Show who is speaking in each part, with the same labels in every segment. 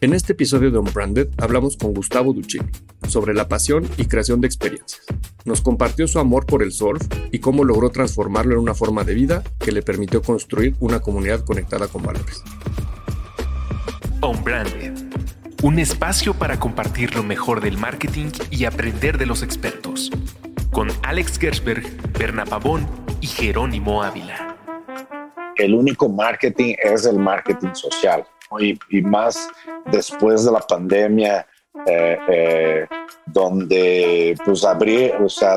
Speaker 1: En este episodio de Unbranded hablamos con Gustavo Duccini sobre la pasión y creación de experiencias. Nos compartió su amor por el surf y cómo logró transformarlo en una forma de vida que le permitió construir una comunidad conectada con valores.
Speaker 2: Unbranded, un espacio para compartir lo mejor del marketing y aprender de los expertos. Con Alex Gersberg, Berna Pavón y Jerónimo Ávila.
Speaker 3: El único marketing es el marketing social y, más después de la pandemia, eh, eh, donde pues abrí, o sea,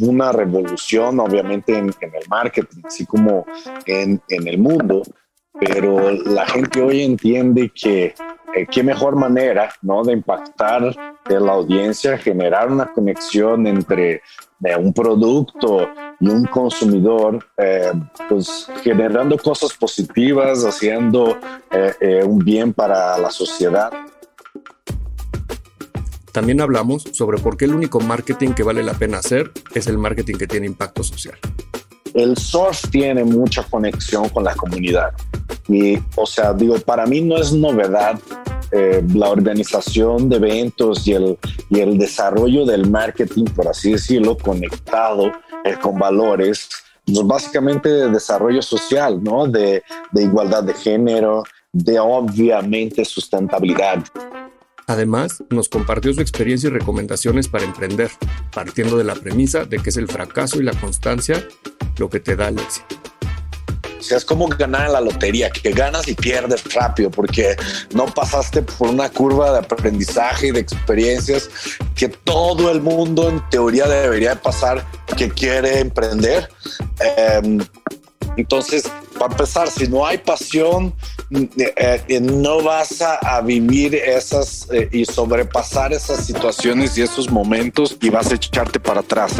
Speaker 3: una revolución obviamente en, el marketing, así como en, en, el mundo, pero la gente hoy entiende que eh, qué mejor manera ¿no? de impactar de la audiencia, generar una conexión entre un producto y un consumidor, eh, pues generando cosas positivas, haciendo eh, eh, un bien para la sociedad.
Speaker 1: También hablamos sobre por qué el único marketing que vale la pena hacer es el marketing que tiene impacto social.
Speaker 3: El surf tiene mucha conexión con la comunidad. Y, o sea, digo, para mí no es novedad eh, la organización de eventos y el, y el desarrollo del marketing, por así decirlo, conectado eh, con valores, pues básicamente de desarrollo social, ¿no? De, de igualdad de género, de obviamente sustentabilidad.
Speaker 1: Además, nos compartió su experiencia y recomendaciones para emprender, partiendo de la premisa de que es el fracaso y la constancia lo que te da el éxito.
Speaker 3: O es como ganar en la lotería, que ganas y pierdes rápido porque no pasaste por una curva de aprendizaje y de experiencias que todo el mundo en teoría debería pasar que quiere emprender. Em, entonces, para empezar, si no hay pasión, eh, eh, no vas a, vivir esas eh, y sobrepasar esas situaciones y esos momentos y vas a echarte para atrás.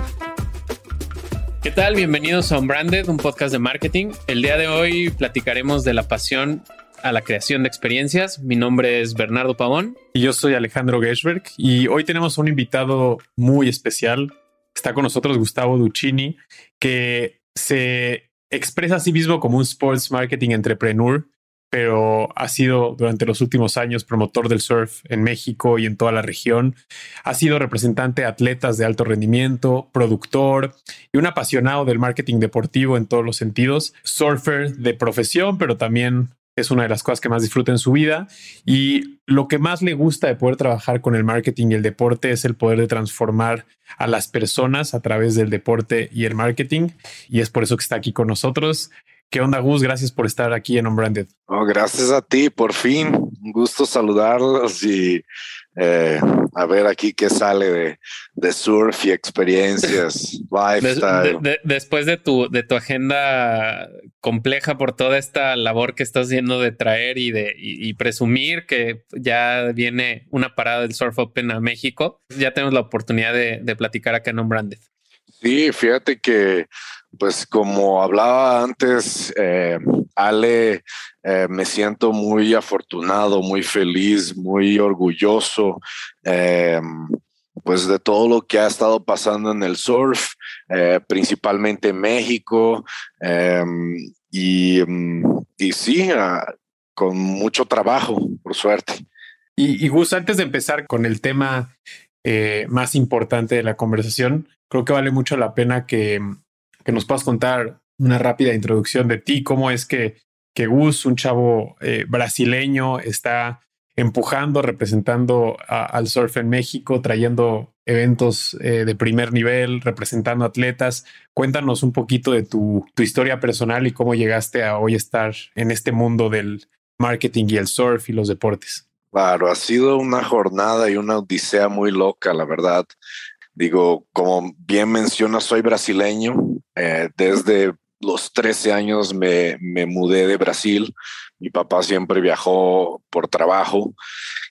Speaker 4: ¿Qué tal? Bienvenidos a Unbranded, un podcast de marketing. El día de hoy platicaremos de la pasión a la creación de experiencias. Mi nombre es Bernardo Pavón.
Speaker 5: Y yo soy Alejandro Geschberg. Y hoy tenemos un invitado muy especial. Está con nosotros Gustavo Duccini, que se expresa a sí mismo como un sports marketing entrepreneur pero ha sido durante los últimos años promotor del surf en México y en toda la región. Ha sido representante de atletas de alto rendimiento, productor y un apasionado del marketing deportivo en todos los sentidos. Surfer de profesión, pero también es una de las cosas que más disfruta en su vida. Y lo que más le gusta de poder trabajar con el marketing y el deporte es el poder de transformar a las personas a través del deporte y el marketing. Y es por eso que está aquí con nosotros. ¿Qué onda, Gus? Gracias por estar aquí en Unbranded.
Speaker 3: Oh, gracias a ti, por fin. Un gusto saludarlos y eh, a ver aquí qué sale de, surf y experiencias, lifestyle.
Speaker 4: después de tu, de tu agenda compleja por toda esta labor que estás haciendo de traer y de y presumir que ya viene una parada del Surf Open a México, ya tenemos la oportunidad de, de platicar acá en Unbranded.
Speaker 3: Sí, fíjate que pues como hablaba antes, eh, Ale, eh, me siento muy afortunado, muy feliz, muy orgulloso, eh, pues de todo lo que ha estado pasando en el surf, principalmente en México, y, y, sí, ah, con mucho trabajo, por suerte.
Speaker 5: Y, y Gus, antes de empezar con el tema más importante de la conversación, creo que vale mucho la pena que que nos puedas contar una rápida introducción de ti, cómo es que, que Gus, un chavo eh, brasileño, está empujando, representando al surf en México, trayendo eventos eh, de primer nivel, representando atletas. Cuéntanos un poquito de tu, tu historia personal y cómo llegaste a hoy estar en este mundo del marketing y el surf y los deportes.
Speaker 3: Claro, ha sido una jornada y una odisea muy loca, la verdad. Digo, como bien menciona, soy brasileño. Eh, desde los 13 años me, me, mudé de Brasil. Mi papá siempre viajó por trabajo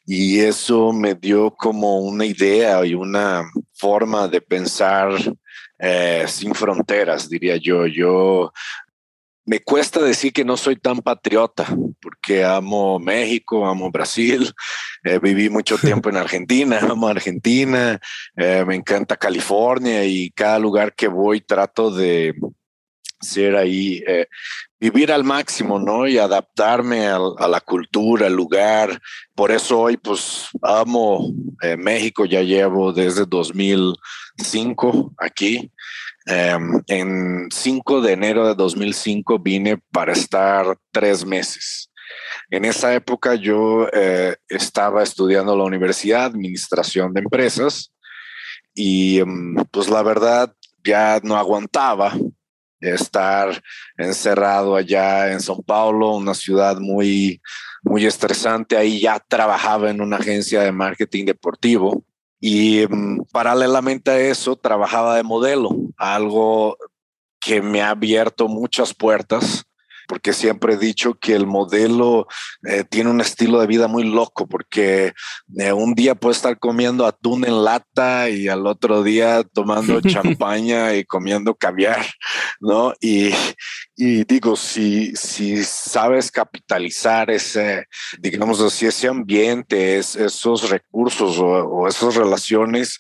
Speaker 3: y eso me dio como una idea y una forma de pensar eh, sin fronteras, diría yo. Yo me cuesta decir que no soy tan patriota porque amo México, amo Brasil, eh, viví mucho tiempo en Argentina, amo Argentina, eh, me encanta California y cada lugar que voy trato de, ser ahí, eh, vivir al máximo, ¿no? Y adaptarme a, la cultura, al lugar. Por eso hoy, pues, amo México, ya llevo desde 2005 aquí. Em, en 5 de enero de 2005 vine para estar tres meses. En esa época yo eh, estaba estudiando en la universidad, administración de empresas, y em, pues la verdad ya no aguantaba estar encerrado allá en São Paulo, una ciudad muy, muy estresante. Ahí ya trabajaba en una agencia de marketing deportivo y mm, paralelamente a eso trabajaba de modelo, algo que me ha abierto muchas puertas porque siempre he dicho que el modelo eh, tiene un estilo de vida muy loco, porque eh, un día puede estar comiendo atún en lata y al otro día tomando champaña y comiendo caviar, ¿no? Y, y digo, si, si sabes capitalizar ese, digamos así, ese ambiente, esos recursos o, o esas relaciones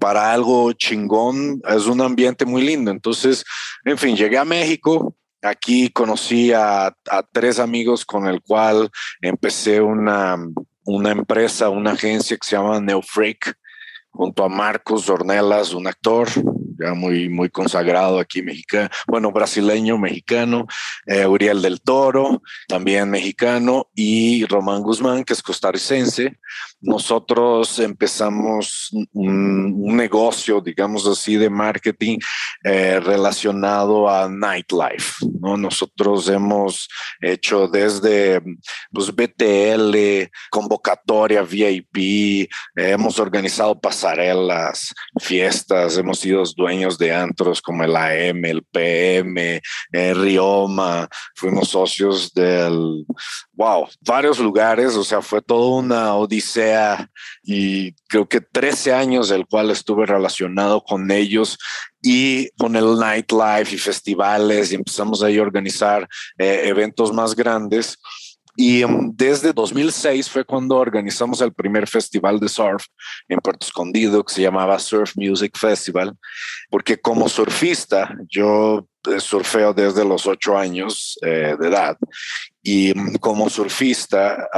Speaker 3: para algo chingón, es un ambiente muy lindo. Entonces, en fin, llegué a México, Aquí conocí a, tres amigos con el cual empecé una, una empresa, una agencia que se llama Neofreak, junto a Marcos Ornelas, un actor ya muy, muy consagrado aquí mexicano, bueno, brasileño, mexicano, eh, Uriel del Toro, también mexicano, y Román Guzmán, que es costarricense. Nosotros empezamos un, negocio, digamos así, de marketing eh, relacionado a nightlife. ¿no? Nosotros hemos hecho desde pues, BTL, convocatoria VIP, hemos organizado pasarelas, fiestas, hemos sido dueños de antros como el AM, el PM, el Rioma, fuimos socios del, wow, varios lugares, o sea, fue toda una odisea y creo que 13 años del cual estuve relacionado con ellos y con el nightlife y festivales y empezamos ahí a organizar eh, eventos más grandes. Y um, desde 2006 fue cuando organizamos el primer festival de surf en Puerto Escondido que se llamaba Surf Music Festival, porque como surfista yo eh, surfeo desde los ocho años eh, de edad y como surfista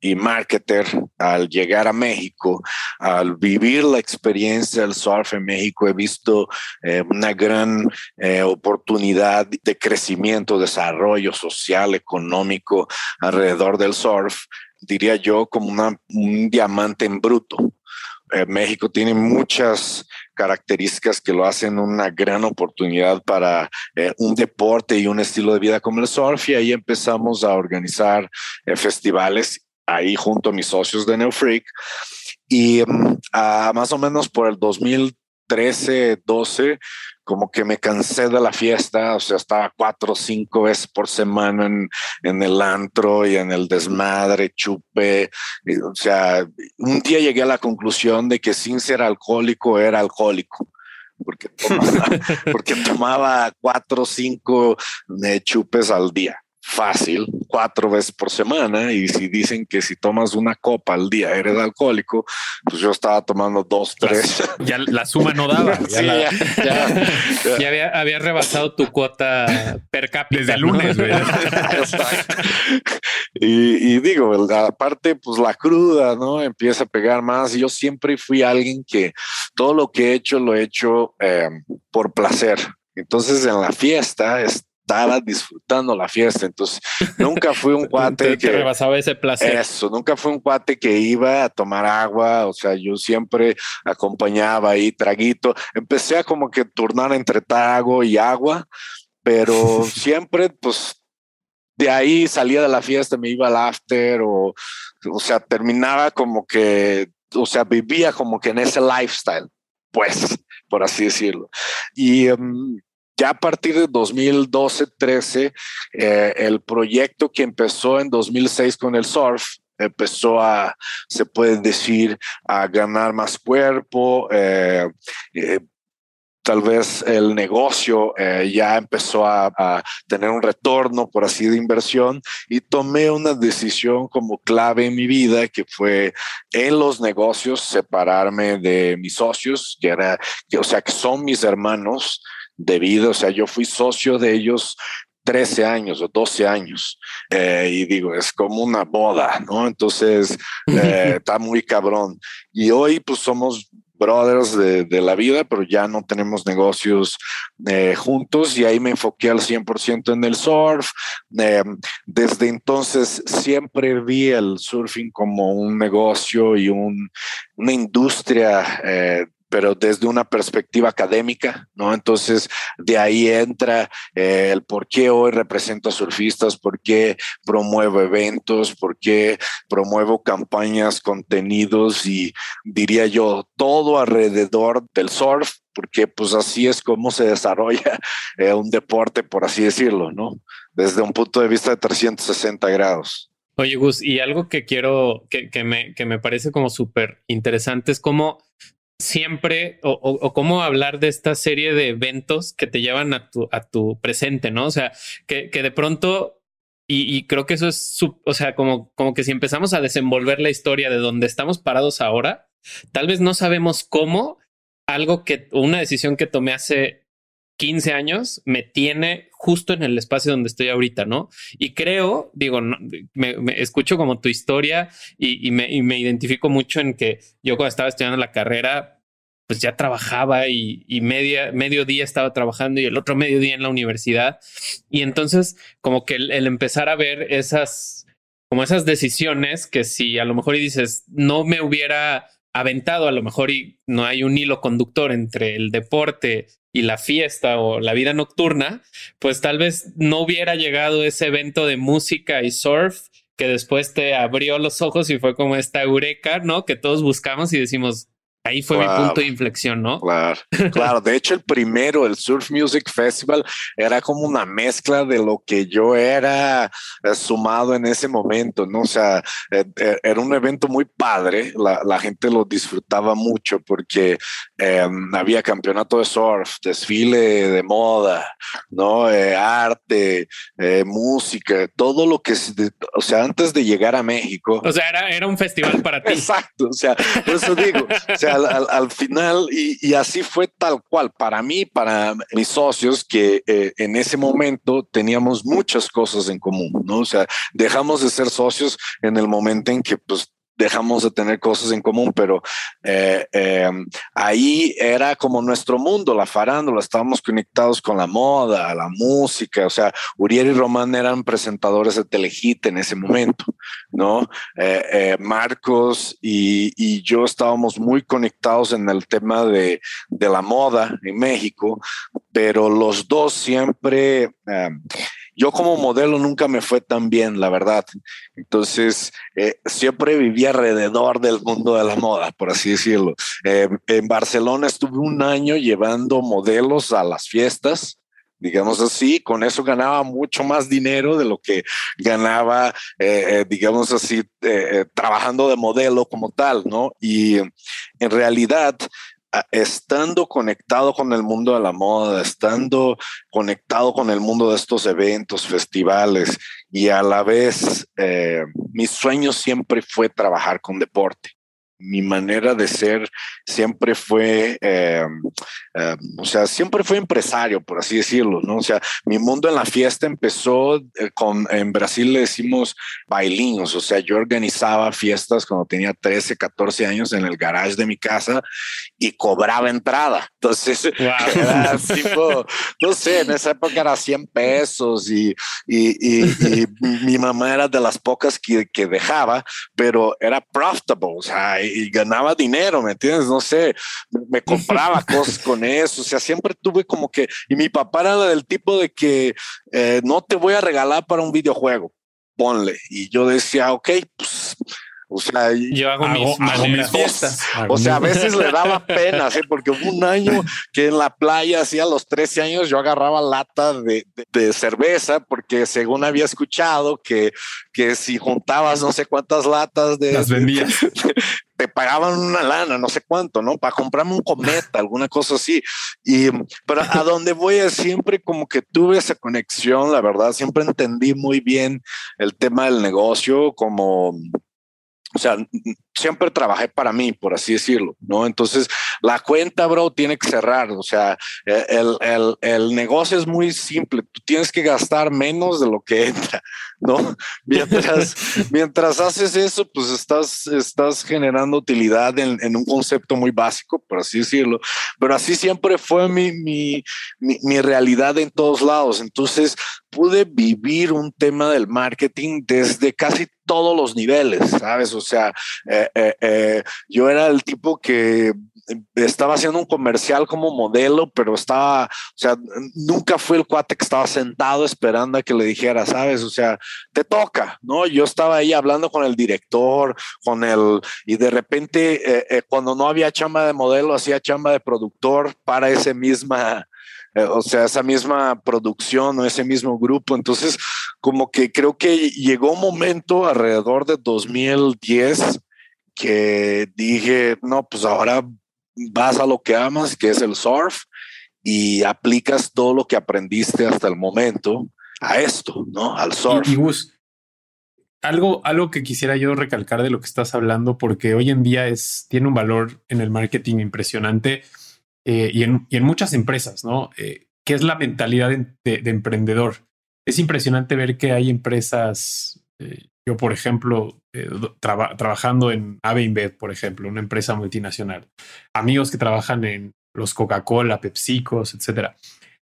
Speaker 3: y marketer, al llegar a México, al vivir la experiencia del surf en México, he visto eh, una gran oportunidad de crecimiento, desarrollo social, económico alrededor del surf, diría yo, como un diamante en bruto. México tiene muchas características que lo hacen una gran oportunidad para eh, un deporte y un estilo de vida como el surf y ahí empezamos a organizar eh, festivales ahí junto a mis socios de Neofreak y mm, más o menos por el 2013, 12 como que me cansé de la fiesta, o sea, estaba cuatro o cinco veces por semana en, en el antro y en el desmadre, chupe. o sea, un día llegué a la conclusión de que sin ser alcohólico era alcohólico. Porque tomaba, porque tomaba cuatro o cinco eh, chupes al día fácil cuatro veces por semana y si dicen que si tomas una copa al día eres alcohólico, pues yo estaba tomando dos, tres.
Speaker 5: Ya la suma no daba.
Speaker 4: Ya, ya, había, había, rebasado tu cuota per cápita.
Speaker 5: Desde el lunes.
Speaker 3: y, y, digo, aparte, pues la cruda, ¿no? Empieza a pegar más. Yo siempre fui alguien que todo lo que he hecho lo he hecho eh, por placer. Entonces en la fiesta es, estaba disfrutando la fiesta. Entonces, nunca fui un cuate
Speaker 4: que rebasaba ese placer.
Speaker 3: Eso, nunca fui un cuate que iba a tomar agua. O sea, yo siempre acompañaba ahí traguito. Empecé a como que turnar entre trago y agua, pero siempre, pues, de ahí salía de la fiesta, me iba al after o, o sea, terminaba como que, o sea, vivía como que en ese lifestyle, pues, por así decirlo. Y um, ya a partir de 2012-13, eh, el proyecto que empezó en 2006 con el surf empezó a, se puede decir, a ganar más cuerpo. Eh, eh, tal vez el negocio ya empezó a, a, tener un retorno, por así de inversión, y tomé una decisión como clave en mi vida, que fue en los negocios separarme de mis socios, que era, que, o sea, que son mis hermanos, de vida. O sea, yo fui socio de ellos 13 años o 12 años. Eh, y digo, es como una boda, ¿no? Entonces, eh, está muy cabrón. Y hoy, pues somos brothers de, la vida, pero ya no tenemos negocios eh, juntos y ahí me enfoqué al 100% en el surf. desde entonces siempre vi el surfing como un negocio y un, una industria pero desde una perspectiva académica, ¿no? Entonces, de ahí entra eh, el por qué hoy represento a surfistas, por qué promuevo eventos, por qué promuevo campañas, contenidos y diría yo, todo alrededor del surf, porque pues así es como se desarrolla eh, un deporte, por así decirlo, ¿no? Desde un punto de vista de 360 grados.
Speaker 4: Oye, Gus, y algo que quiero, que, que, me, que me parece como súper interesante es cómo siempre o, cómo hablar de esta serie de eventos que te llevan a tu, a tu presente, ¿no? O sea, que, que de pronto, y, creo que eso es, o sea, como, como que si empezamos a desenvolver la historia de donde estamos parados ahora, tal vez no sabemos cómo algo que, una decisión que tomé hace 15 años me tiene justo en el espacio donde estoy ahorita, ¿no? Y creo, digo, me, escucho como tu historia y, me, identifico mucho en que yo cuando estaba estudiando la carrera, pues ya trabajaba y, media, medio día estaba trabajando y el otro medio día en la universidad. Y entonces como que el, el empezar a ver esas, como esas decisiones que si a lo mejor y dices, no me hubiera aventado, a lo mejor y no hay un hilo conductor entre el deporte y la fiesta o la vida nocturna, pues tal vez no hubiera llegado ese evento de música y surf que después te abrió los ojos y fue como esta eureka, ¿no? Que todos buscamos y decimos, Ahí fue mi punto de inflexión, ¿no?
Speaker 3: Claro, claro. De hecho, el primero, el Surf Music Festival, era como una mezcla de lo que yo era eh, sumado en ese momento, ¿no? O sea, eh, eh, era un evento muy padre. La, gente lo disfrutaba mucho porque em, había campeonato de surf, desfile de moda, ¿no? arte, música, todo lo que, o sea, antes de llegar a México.
Speaker 4: O sea, era, era un festival para ti.
Speaker 3: Exacto. O sea, por eso digo, o sea, al, final, y, así fue tal cual, para mí, para mis socios, que eh, en ese momento teníamos muchas cosas en común, ¿no? O sea, dejamos de ser socios en el momento en que pues dejamos de tener cosas en común, pero eh, eh, ahí era como nuestro mundo, la farándula, estábamos conectados con la moda, la música, o sea, Uriel y Román eran presentadores de Telehit en ese momento, ¿no? Eh, Marcos y, y, yo estábamos muy conectados en el tema de, de la moda en México, pero los dos siempre yo como modelo nunca me fue tan bien, la verdad. Entonces, eh, siempre viví alrededor del mundo de la moda, por así decirlo. Eh, en Barcelona estuve un año llevando modelos a las fiestas digamos así, con eso ganaba mucho más dinero de lo que ganaba, eh, digamos así, trabajando de modelo como tal, ¿no? Y en realidad estando conectado con el mundo de la moda, estando conectado con el mundo de estos eventos, festivales, y a la vez eh, mi sueño siempre fue trabajar con deporte mi manera de ser siempre fue, eh, eh, o sea, siempre fue empresario, por así decirlo, ¿no? O sea, mi mundo en la fiesta empezó eh, con, en Brasil le decimos bailinos, o sea, yo organizaba fiestas cuando tenía 13, 14 años en el garage de mi casa y cobraba entrada. Entonces, era tipo, no sé, en esa época era 100 pesos y, y, y, mi mamá era de las pocas que, que dejaba, pero era profitable, o sea, y ganaba dinero, ¿me entiendes? No sé, me compraba cosas con eso, o sea, siempre tuve como que, y mi papá era del tipo de que eh, no te voy a regalar para un videojuego, ponle, y yo decía, ok, pues o sea,
Speaker 4: yo hago, mis, fiestas.
Speaker 3: O sea, a veces le daba pena, ¿sí? porque hubo un año que en la playa, hacía los 13 años, yo agarraba lata de, de, cerveza, porque según había escuchado que, que si juntabas no sé cuántas latas de...
Speaker 5: Las vendías.
Speaker 3: te pagaban una lana, no sé cuánto, ¿no? Para comprarme un cometa, alguna cosa así. Y, pero a donde voy es siempre como que tuve esa conexión, la verdad, siempre entendí muy bien el tema del negocio, como o sea, siempre trabajé para mí, por así decirlo, ¿no? Entonces, la cuenta, bro, tiene que cerrar, o sea, el, el, el negocio es muy simple, tú tienes que gastar menos de lo que entra, ¿no? Mientras, mientras haces eso, pues estás, estás generando utilidad en, en, un concepto muy básico, por así decirlo, pero así siempre fue mi, mi, mi, mi realidad en todos lados, entonces pude vivir un tema del marketing desde casi todos los niveles, ¿sabes? O sea, eh, eh, eh, yo era el tipo que estaba haciendo un comercial como modelo, pero estaba, o sea, nunca fue el cuate que estaba sentado esperando a que le dijera, sabes, o sea, te toca, ¿no? Yo estaba ahí hablando con el director, con el, y de repente, cuando no había chamba de modelo, hacía chamba de productor para esa misma, o sea, esa misma producción o ese mismo grupo. Entonces, como que creo que llegó un momento alrededor de 2010 que dije, no, pues ahora vas a lo que amas, que es el surf, y aplicas todo lo que aprendiste hasta el momento a esto, ¿no? Al surf.
Speaker 5: Y, Gus, algo, algo que quisiera yo recalcar de lo que estás hablando, porque hoy en día es, tiene un valor en el marketing impresionante eh, y, en, y, en, muchas empresas, ¿no? Eh, que es la mentalidad de, de, de, emprendedor. Es impresionante ver que hay empresas, eh, yo, por ejemplo, eh, traba, trabajando en Ave por ejemplo, una empresa multinacional, amigos que trabajan en los Coca-Cola, PepsiCos, etcétera.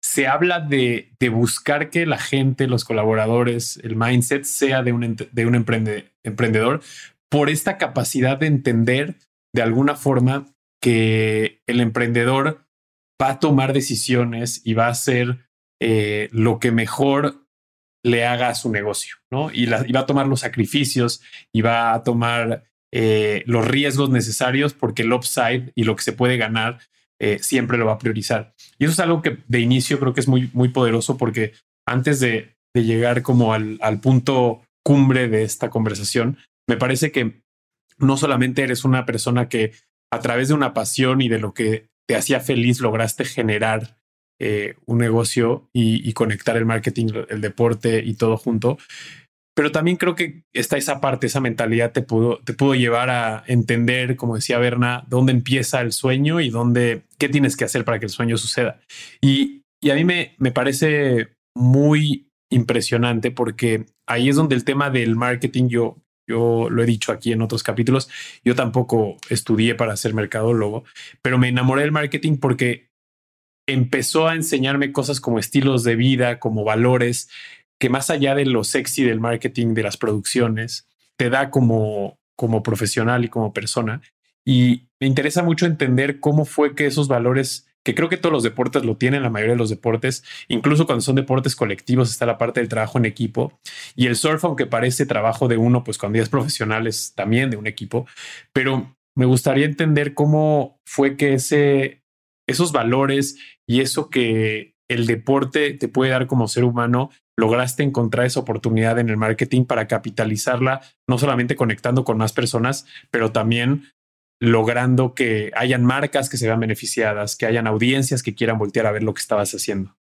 Speaker 5: Se habla de, de, buscar que la gente, los colaboradores, el mindset sea de un, de un emprende, emprendedor por esta capacidad de entender de alguna forma que el emprendedor va a tomar decisiones y va a hacer eh, lo que mejor le haga a su negocio, ¿no? Y, va a tomar los sacrificios y va a tomar eh, los riesgos necesarios porque el upside y lo que se puede ganar eh, siempre lo va a priorizar. Y eso es algo que de inicio creo que es muy, muy poderoso porque antes de, llegar como al, punto cumbre de esta conversación, me parece que no solamente eres una persona que a través de una pasión y de lo que te hacía feliz lograste generar eh, un negocio y, conectar el marketing, el deporte y todo junto. Pero también creo que está esa parte, esa mentalidad te pudo, te pudo llevar a entender, como decía Berna, dónde empieza el sueño y dónde, qué tienes que hacer para que el sueño suceda. Y, y a mí me, me parece muy impresionante porque ahí es donde el tema del marketing yo, yo lo he dicho aquí en otros capítulos, yo tampoco estudié para ser mercadólogo, pero me enamoré del marketing porque empezó a enseñarme cosas como estilos de vida, como valores, que más allá de lo sexy del marketing, de las producciones, te da como, como profesional y como persona. Y me interesa mucho entender cómo fue que esos valores, que creo que todos los deportes lo tienen, la mayoría de los deportes, incluso cuando son deportes colectivos está la parte del trabajo en equipo. Y el surf, aunque parece trabajo de uno, pues cuando ya es profesional es también de un equipo. Pero me gustaría entender cómo fue que ese, esos valores y eso que el deporte te puede dar como ser humano, lograste encontrar esa oportunidad en el marketing para capitalizarla, no solamente conectando con más personas, pero también logrando que hayan marcas que se vean beneficiadas, que hayan audiencias que quieran voltear a ver lo que estabas haciendo.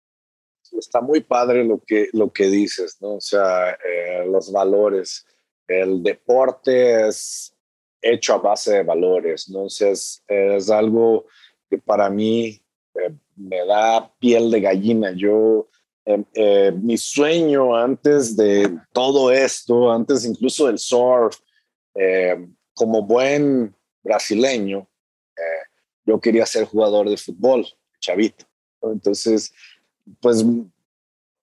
Speaker 3: Está muy padre lo que, lo que dices, ¿no? O sea, eh, los valores. El deporte es hecho a base de valores, ¿no? O sea, es, algo que para mí eh, me da piel de gallina. Yo, eh, eh, mi sueño antes de todo esto, antes incluso del surf, eh, como buen brasileño, eh, yo quería ser jugador de fútbol, chavito. Entonces, pues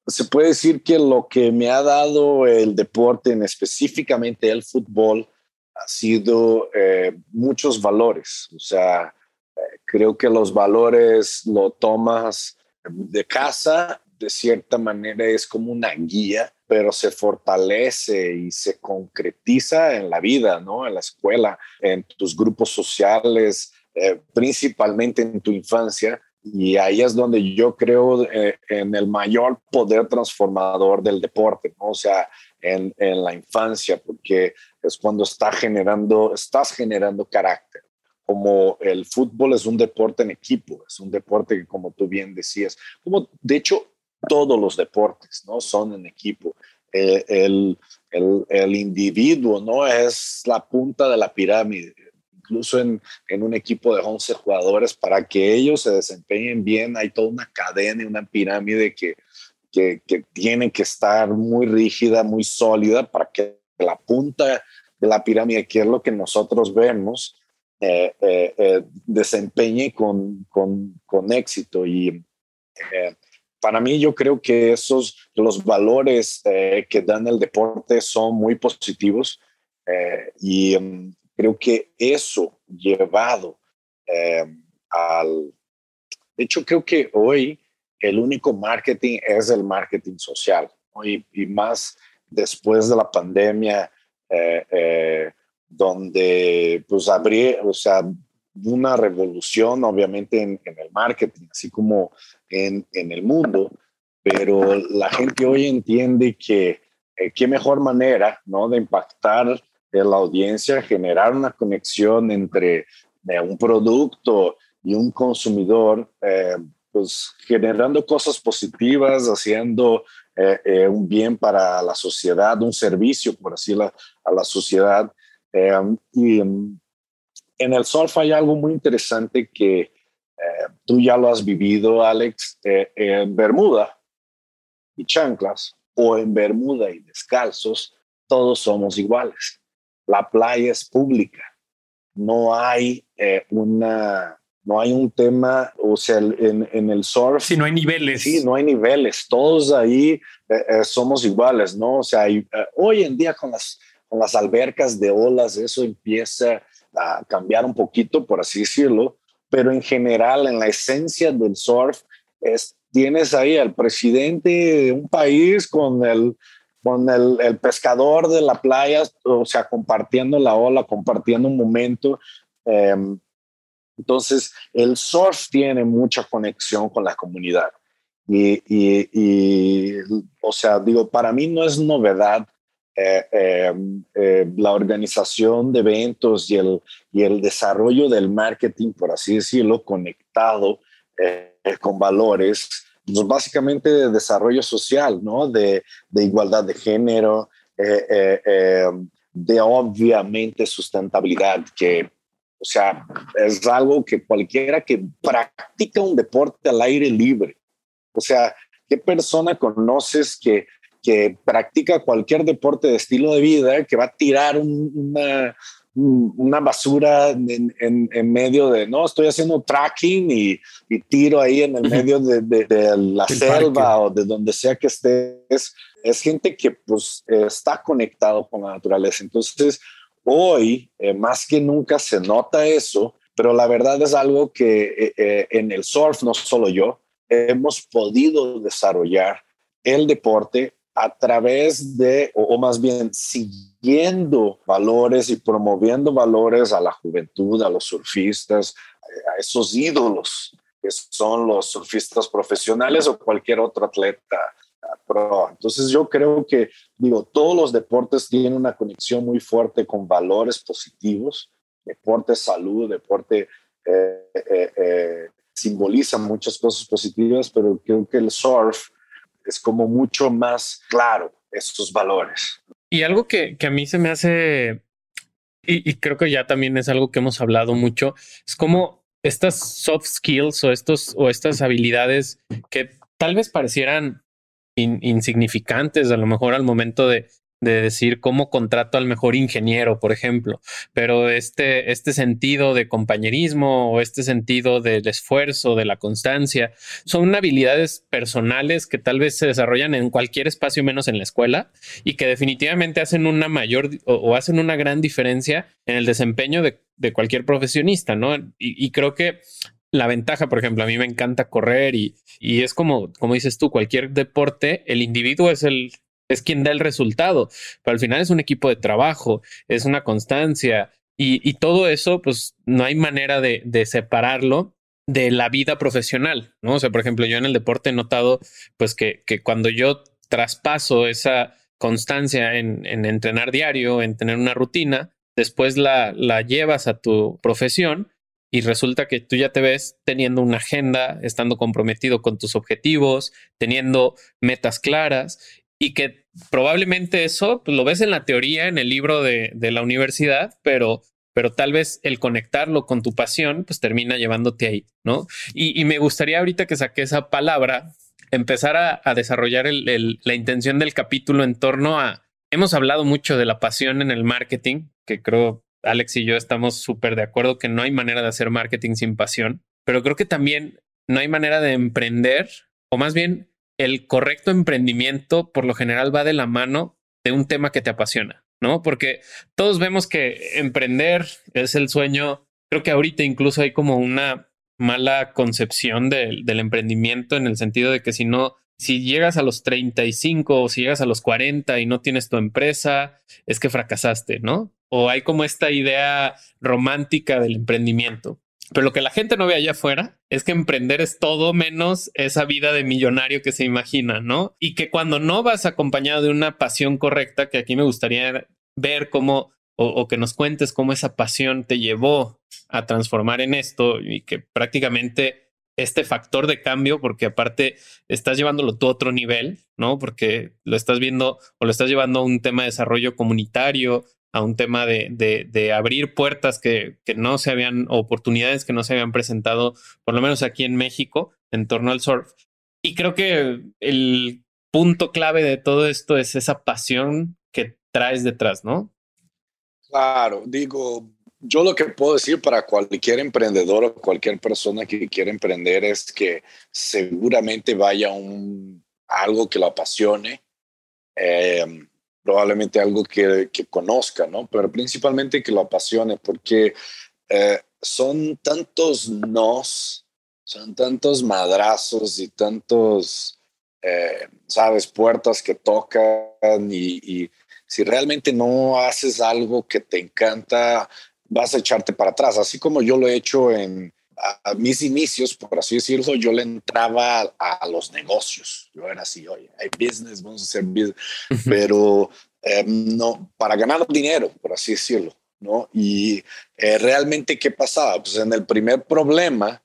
Speaker 3: se puede decir que lo que me ha dado el deporte, en específicamente el fútbol, ha sido eh, muchos valores. O sea, creo que los valores lo tomas de casa, de cierta manera es como una guía, pero se fortalece y se concretiza en la vida, ¿no? En la escuela, en tus grupos sociales, eh, principalmente en tu infancia. Y ahí es donde yo creo eh, en el mayor poder transformador del deporte, ¿no? O sea, en, en la infancia, porque es cuando está generando, estás generando carácter como el fútbol es un deporte en equipo, es un deporte que, como tú bien decías, como de hecho todos los deportes, ¿no? Son en equipo. eh, el, el, el, individuo no es la punta de la pirámide. Incluso en, en, un equipo de 11 jugadores, para que ellos se desempeñen bien, hay toda una cadena y una pirámide que, que, que tiene que estar muy rígida, muy sólida, para que la punta de la pirámide, que es lo que nosotros vemos, eh, eh, eh, desempeñe con, con, con, éxito. Y para mí yo creo que esos, los valores que dan el deporte son muy positivos y um, creo que eso llevado al... De hecho, creo que hoy el único marketing es el marketing social. Y más después de la pandemia, eh, donde pues habría, o sea, una revolución obviamente en, el marketing, así como en, en, el mundo, pero la gente hoy entiende que eh, qué mejor manera, ¿no? De impactar en la audiencia, generar una conexión entre eh, un producto y un consumidor, eh, pues generando cosas positivas, haciendo un bien para la sociedad, un servicio, por así la, a la sociedad. Y en el surf hay algo muy interesante que eh, tú ya lo has vivido, Alex, eh, en Bermuda y chanclas o en Bermuda y descalzos, todos somos iguales. La playa es pública. No hay eh, una, no hay un tema, o sea, en, en, el surf.
Speaker 5: Sí, no hay niveles.
Speaker 3: Sí, no hay niveles. Todos ahí somos iguales, ¿no? O sea, hoy en día con las las albercas de olas, eso empieza a cambiar un poquito, por así decirlo, pero en general, en la esencia del surf, es, tienes ahí al presidente de un país con el, con el, el, pescador de la playa, o sea, compartiendo la ola, compartiendo un momento. Em, entonces, el surf tiene mucha conexión con la comunidad. Y, y, y, o sea, digo, para mí no es novedad eh, em, eh, la organización de eventos y el, y el desarrollo del marketing, por así decirlo, conectado eh, con valores, pues básicamente de desarrollo social, ¿no? De, de igualdad de género, em, de obviamente sustentabilidad, que, o sea, es algo que cualquiera que practica un deporte al aire libre, o sea, ¿qué persona conoces que que practica cualquier deporte de estilo de vida, que va a tirar una, una basura en, en, medio de, no, estoy haciendo tracking y, y tiro ahí en el medio de, de, la selva o de donde sea que estés. Es gente que pues está conectado con la naturaleza. Entonces, hoy, eh, más que nunca, se nota eso, pero la verdad es algo que eh, eh, en el surf, no solo yo, hemos podido desarrollar el deporte a través de, o, más bien siguiendo valores y promoviendo valores a la juventud, a los surfistas, a esos ídolos que son los surfistas profesionales o cualquier otro atleta pro. Entonces yo creo que, digo, todos los deportes tienen una conexión muy fuerte con valores positivos. Deporte, salud, deporte eh, eh, eh, simboliza muchas cosas positivas, pero creo que el surf es como mucho más claro estos valores.
Speaker 4: Y algo que, que a mí se me hace, y, creo que ya también es algo que hemos hablado mucho, es como estas soft skills o, estos, o estas habilidades que tal vez parecieran insignificantes a lo mejor al momento de, de decir cómo contrato al mejor ingeniero, por ejemplo, pero este, este sentido de compañerismo o este sentido del esfuerzo, de la constancia, son habilidades personales que tal vez se desarrollan en cualquier espacio menos en la escuela y que definitivamente hacen una mayor o, hacen una gran diferencia en el desempeño de, cualquier profesionista, ¿no? Y, creo que la ventaja, por ejemplo, a mí me encanta correr y, y, es como, como dices tú, cualquier deporte, el individuo es el, es quien da el resultado, pero al final es un equipo de trabajo, es una constancia y, todo eso, pues no hay manera de, separarlo de la vida profesional, ¿no? O sea, por ejemplo, yo en el deporte he notado, pues que, que cuando yo traspaso esa constancia en, en, entrenar diario, en tener una rutina, después la, la llevas a tu profesión y resulta que tú ya te ves teniendo una agenda, estando comprometido con tus objetivos, teniendo metas claras y que probablemente eso pues, lo ves en la teoría, en el libro de, la universidad, pero pero tal vez el conectarlo con tu pasión, pues termina llevándote ahí, ¿no? Y, me gustaría ahorita que saqué esa palabra, empezar a, desarrollar la intención del capítulo en torno a, hemos hablado mucho de la pasión en el marketing, que creo Alex y yo estamos súper de acuerdo que no hay manera de hacer marketing sin pasión, pero creo que también no hay manera de emprender, o más bien el correcto emprendimiento por lo general va de la mano de un tema que te apasiona. ¿no? Porque todos vemos que emprender es el sueño. Creo que ahorita incluso hay como una mala concepción del, emprendimiento en el sentido de que si no, si llegas a los 35 o si llegas a los 40 y no tienes tu empresa, es que fracasaste, ¿no? O hay como esta idea romántica del emprendimiento. Pero lo que la gente no ve allá afuera es que emprender es todo menos esa vida de millonario que se imagina, ¿no? Y que cuando no vas acompañado de una pasión correcta, que aquí me gustaría ver cómo o, que nos cuentes cómo esa pasión te llevó a transformar en esto y que prácticamente este factor de cambio, porque aparte estás llevándolo tú a otro nivel, ¿no? Porque lo estás viendo o lo estás llevando a un tema de desarrollo comunitario, a un tema de, de, abrir puertas que, que, no se habían, oportunidades que no se habían presentado, por lo menos aquí en México, en torno al surf. Y creo que el punto clave de todo esto es esa pasión que traes detrás, ¿no?
Speaker 3: Claro, digo, yo lo que puedo decir para cualquier emprendedor o cualquier persona que quiera emprender es que seguramente vaya un, algo que lo apasione. Eh, probablemente algo que, que, conozca, ¿no? Pero principalmente que lo apasione, porque eh, son tantos nos, son tantos madrazos y tantos, eh, sabes, puertas que tocan y, y, si realmente no haces algo que te encanta, vas a echarte para atrás, así como yo lo he hecho en, a, mis inicios, por así decirlo, yo le entraba a, los negocios. Yo era así, oye, hay business, vamos a hacer business, pero em, no, para ganar dinero, por así decirlo, ¿no? Y eh, realmente, ¿qué pasaba? Pues en el primer problema,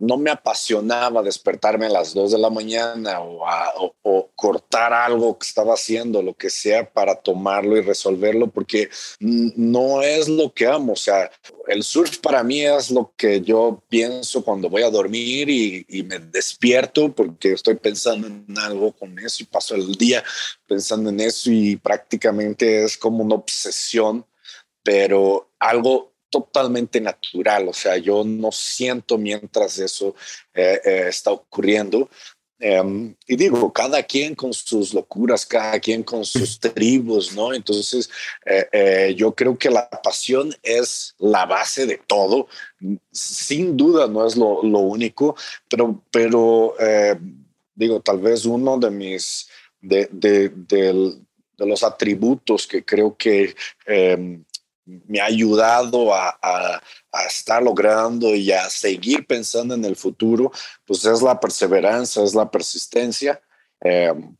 Speaker 3: no me apasionaba despertarme a las dos de la mañana o, cortar algo que estaba haciendo, lo que sea, para tomarlo y resolverlo, porque no es lo que amo. O sea, el surf para mí es lo que yo pienso cuando voy a dormir y, y me despierto porque estoy pensando en algo con eso y paso el día pensando en eso y prácticamente es como una obsesión, pero algo totalmente natural, o sea, yo no siento mientras eso eh, eh, está ocurriendo. Em, y digo, cada quien con sus locuras, cada quien con sus tribus, ¿no? Entonces, eh, yo creo que la pasión es la base de todo. Sin duda no es lo, lo único, pero, pero digo, tal vez uno de mis, de, de, de, de los atributos que creo que em, me ha ayudado a, estar logrando y a seguir pensando en el futuro, pues es la perseverancia, es la persistencia. Em,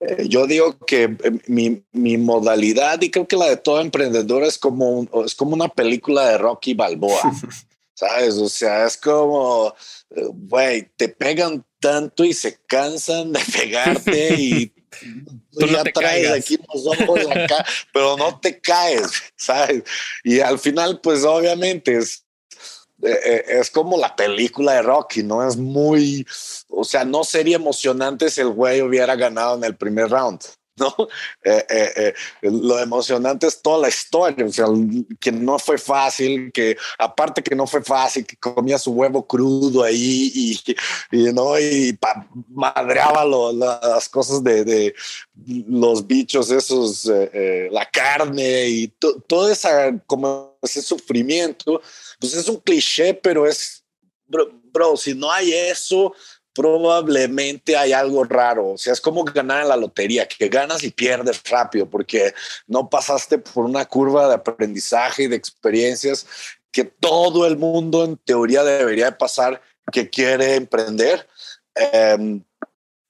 Speaker 3: eh, yo digo que eh, mi, modalidad, y creo que la de todo emprendedor, es como, es como una película de Rocky Balboa. ¿Sabes? O sea, es como, eh, güey, te pegan tanto y se cansan de pegarte y tú ya traes aquí los ojos acá, pero no te caes, ¿sabes? Y al final, pues obviamente es, eh, eh, es como la película de Rocky, ¿no? Es muy, o sea, no sería emocionante si el güey hubiera ganado en el primer round. ¿No? Eh, eh, eh, lo emocionante es toda la historia, o sea, que no fue fácil, que aparte que no fue fácil, que comía su huevo crudo ahí y, y ¿no? Y madreaba las cosas de, de, los bichos esos, la carne y todo esa, como ese sufrimiento, pues es un cliché, pero es, bro si no hay eso, probablemente hay algo raro. O sea, es como ganar en la lotería, que ganas y pierdes rápido porque no pasaste por una curva de aprendizaje y de experiencias que todo el mundo en teoría debería pasar que quiere emprender. Em,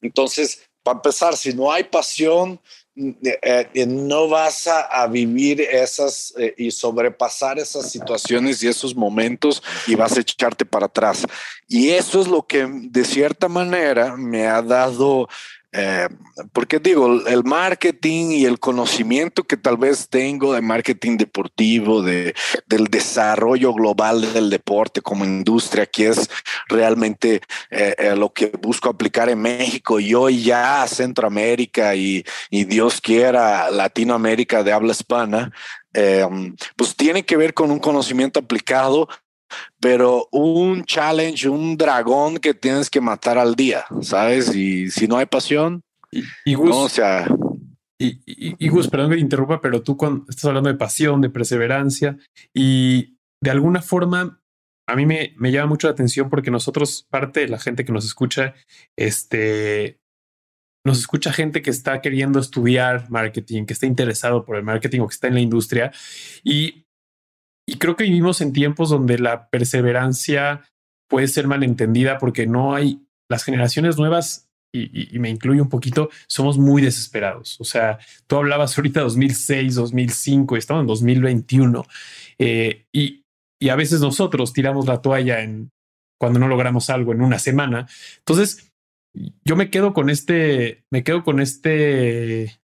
Speaker 3: entonces, para empezar, si no hay pasión, eh, eh, no vas a, vivir esas eh, y sobrepasar esas situaciones y esos momentos y vas a echarte para atrás. Y eso es lo que de cierta manera me ha dado Eh, porque digo, el marketing y el conocimiento que tal vez tengo de marketing deportivo, de, del desarrollo global del deporte como industria, que es realmente eh, eh, lo que busco aplicar en México y hoy ya Centroamérica y, y Dios quiera Latinoamérica de habla hispana, pues tiene que ver con un conocimiento aplicado pero un challenge, un dragón que tienes que matar al día, ¿sabes? Y si no hay pasión,
Speaker 5: y, Gus, o sea... Y, Gus, perdón que te interrumpa, pero tú cuando estás hablando de pasión, de perseverancia y de alguna forma a mí me, me llama mucho la atención porque nosotros, parte de la gente que nos escucha, este, nos escucha gente que está queriendo estudiar marketing, que está interesado por el marketing o que está en la industria. Y y creo que vivimos en tiempos donde la perseverancia puede ser malentendida porque no hay las generaciones nuevas y, me incluye un poquito, somos muy desesperados. O sea, tú hablabas ahorita 2006, 2005, estamos en 2021 eh, y, y a veces nosotros tiramos la toalla en cuando no logramos algo en una semana. Entonces, yo me quedo con este, me quedo con este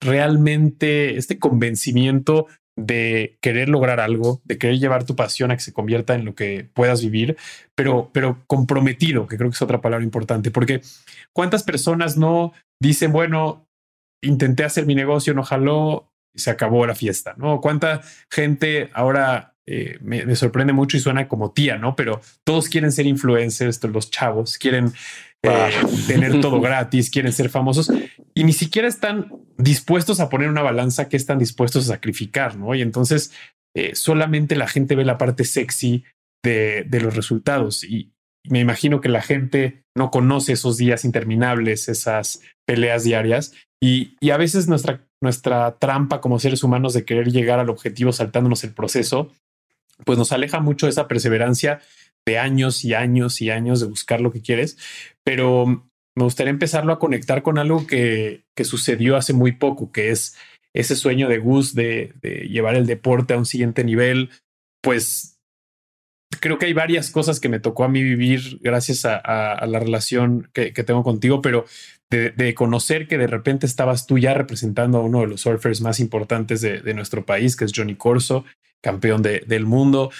Speaker 5: realmente este convencimiento de querer lograr algo, de querer llevar tu pasión a que se convierta en lo que puedas vivir, pero, pero comprometido, que creo que es otra palabra importante, porque cuántas personas no dicen, bueno, intenté hacer mi negocio, no jaló, se acabó la fiesta, ¿no? Cuánta gente ahora eh, me, sorprende mucho y suena como tía, ¿no? Pero todos quieren ser influencers, los chavos quieren eh, tener todo gratis, quieren ser famosos y ni siquiera están dispuestos a poner una balanza que están dispuestos a sacrificar, ¿no? Y entonces eh, solamente la gente ve la parte sexy de, los resultados. Y me imagino que la gente no conoce esos días interminables, esas peleas diarias. Y, y, a veces nuestra, nuestra trampa como seres humanos de querer llegar al objetivo saltándonos el proceso, pues nos aleja mucho esa perseverancia de años y años y años de buscar lo que quieres, pero me gustaría empezarlo a conectar con algo que, que sucedió hace muy poco, que es ese sueño de Gus de, llevar el deporte a un siguiente nivel, pues creo que hay varias cosas que me tocó a mí vivir gracias a, la relación que, tengo contigo, pero de, conocer que de repente estabas tú ya representando a uno de los surfers más importantes de, nuestro país, que es Johnny Corso, campeón del mundo,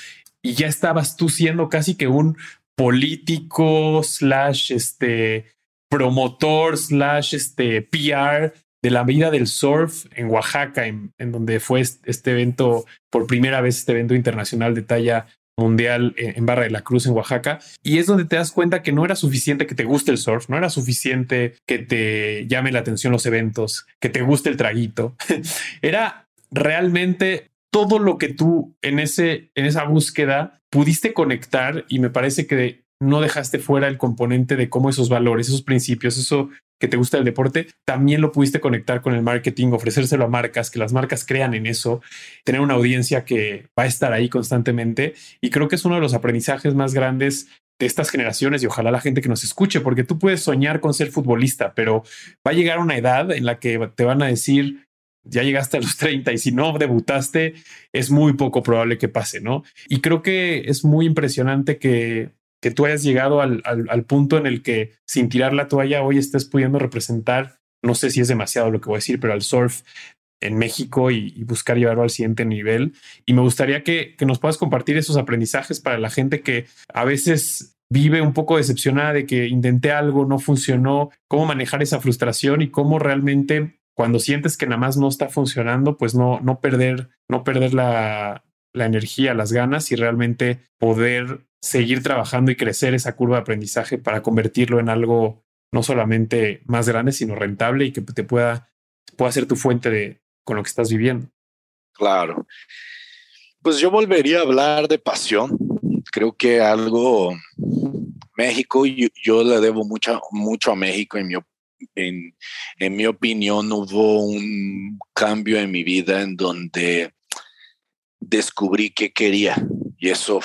Speaker 5: y ya estabas tú siendo casi que un político slash este promotor slash este PR de la vida del surf en Oaxaca, en, donde fue este evento por primera vez, este evento internacional de talla mundial en, Barra de la Cruz en Oaxaca. Y es donde te das cuenta que no era suficiente que te guste el surf, no era suficiente que te llame la atención los eventos, que te guste el traguito. era realmente todo lo que tú en, ese, en esa búsqueda pudiste conectar y me parece que no dejaste fuera el componente de cómo esos valores, esos principios, eso que te gusta del deporte, también lo pudiste conectar con el marketing, ofrecérselo a marcas, que las marcas crean en eso, tener una audiencia que va a estar ahí constantemente. Y creo que es uno de los aprendizajes más grandes de estas generaciones y ojalá la gente que nos escuche, porque tú puedes soñar con ser futbolista, pero va a llegar una edad en la que te van a decir, ya llegaste a los 30 y si no debutaste, es muy poco probable que pase, ¿no? Y creo que es muy impresionante que, que tú hayas llegado al, al, punto en el que sin tirar la toalla hoy estés pudiendo representar, no sé si es demasiado lo que voy a decir, pero al surf en México y, buscar llevarlo al siguiente nivel. Y me gustaría que, que nos puedas compartir esos aprendizajes para la gente que a veces vive un poco decepcionada de que intenté algo, no funcionó, cómo manejar esa frustración y cómo realmente cuando sientes que nada más no está funcionando, pues no, no perder, no perder la, la energía, las ganas y realmente poder seguir trabajando y crecer esa curva de aprendizaje para convertirlo en algo no solamente más grande, sino rentable y que te pueda, pueda ser tu fuente de con lo que estás viviendo.
Speaker 3: Claro. Pues yo volvería a hablar de pasión. Creo que algo México, yo, yo le debo mucho, mucho a México en mi, en, en mi opinión, hubo un cambio en mi vida en donde descubrí que quería y eso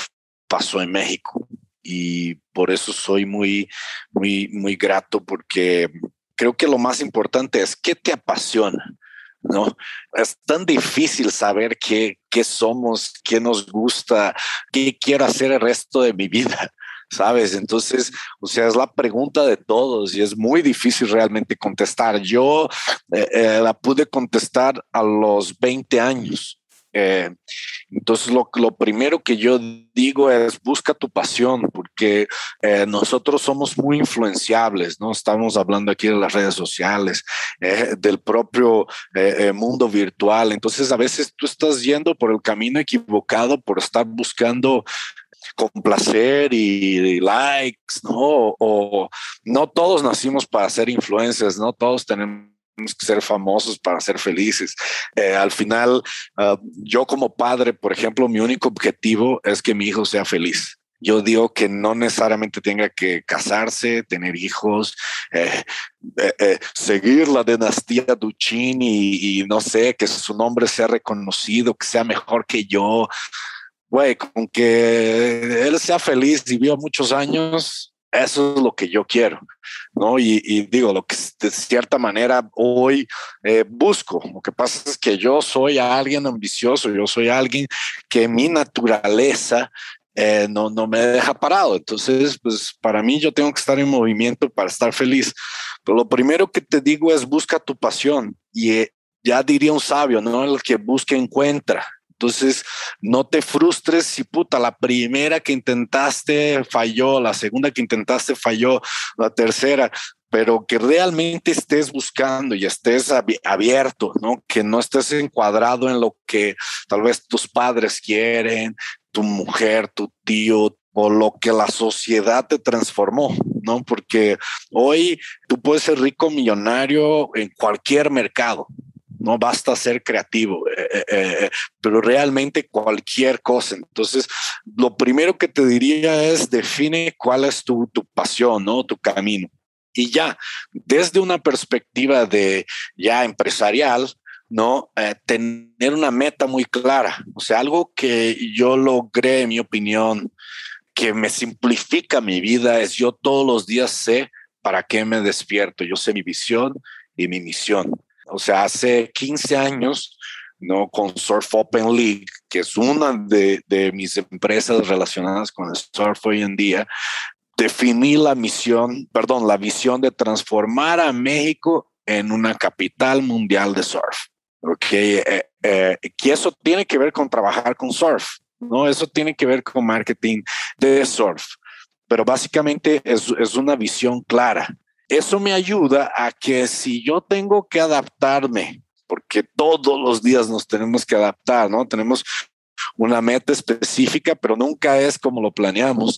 Speaker 3: pasó en México y por eso soy muy, muy, muy grato porque creo que lo más importante es qué te apasiona. ¿no? Es tan difícil saber qué, qué somos, qué nos gusta, qué quiero hacer el resto de mi vida. ¿sabes? Entonces, o sea, es la pregunta de todos y es muy difícil realmente contestar. Yo eh, eh, la pude contestar a los 20 años. Eh, entonces, lo, primero que yo digo es busca tu pasión, porque nosotros somos muy influenciables, ¿no? Estamos hablando aquí de las redes sociales, del propio mundo virtual. Entonces, a veces tú estás yendo por el camino equivocado por estar buscando complacer y, likes, ¿no? O, no todos nacimos para ser influencers, no todos tenemos que ser famosos para ser felices. Eh, al final, ah, yo como padre, por ejemplo, mi único objetivo es que mi hijo sea feliz. Yo digo que no necesariamente tenga que casarse, tener hijos, eh, eh, seguir la dinastía Duchini y, y, no sé, que su nombre sea reconocido, que sea mejor que yo güey, con que él sea feliz y viva muchos años, eso es lo que yo quiero, ¿no? Y, digo, lo que de cierta manera hoy eh, busco. Lo que pasa es que yo soy alguien ambicioso, yo soy alguien que mi naturaleza eh, no, no me deja parado. Entonces, pues para mí yo tengo que estar en movimiento para estar feliz. Pero lo primero que te digo es busca tu pasión y eh, ya diría un sabio, ¿no? El que busca encuentra. Entonces, no te frustres si puta, la primera que intentaste falló, la segunda que intentaste falló, la tercera, pero que realmente estés buscando y estés abierto, ¿no? Que no estés encuadrado en lo que tal vez tus padres quieren, tu mujer, tu tío, o lo que la sociedad te transformó, ¿no? Porque hoy tú puedes ser rico millonario en cualquier mercado, no basta ser creativo, eh, eh, eh, pero realmente cualquier cosa. Entonces, lo primero que te diría es define cuál es tu, tu pasión, ¿no? Tu camino. Y ya, desde una perspectiva de ya empresarial, ¿no? tener una meta muy clara. O sea, algo que yo logré, en mi opinión, que me simplifica mi vida es yo todos los días sé para qué me despierto. Yo sé mi visión y mi misión. O sea, hace 15 años, ¿no? Con Surf Open League, que es una de, mis empresas relacionadas con el surf hoy en día, definí la misión, perdón, la visión de transformar a México en una capital mundial de surf. Ok, eh, eh, y eso tiene que ver con trabajar con surf, ¿no? Eso tiene que ver con marketing de surf, pero básicamente es una visión clara eso me ayuda a que si yo tengo que adaptarme, porque todos los días nos tenemos que adaptar, ¿no? Tenemos una meta específica, pero nunca es como lo planeamos.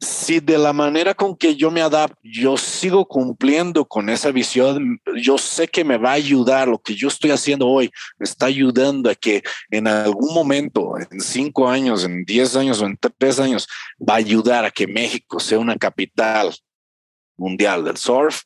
Speaker 3: Si de la manera con que yo me adapto, yo sigo cumpliendo con esa visión, yo sé que me va a ayudar, lo que yo estoy haciendo hoy me está ayudando a que en algún momento, en cinco años, en diez años o en tres años, va a ayudar a que México sea una capital mundial del surf,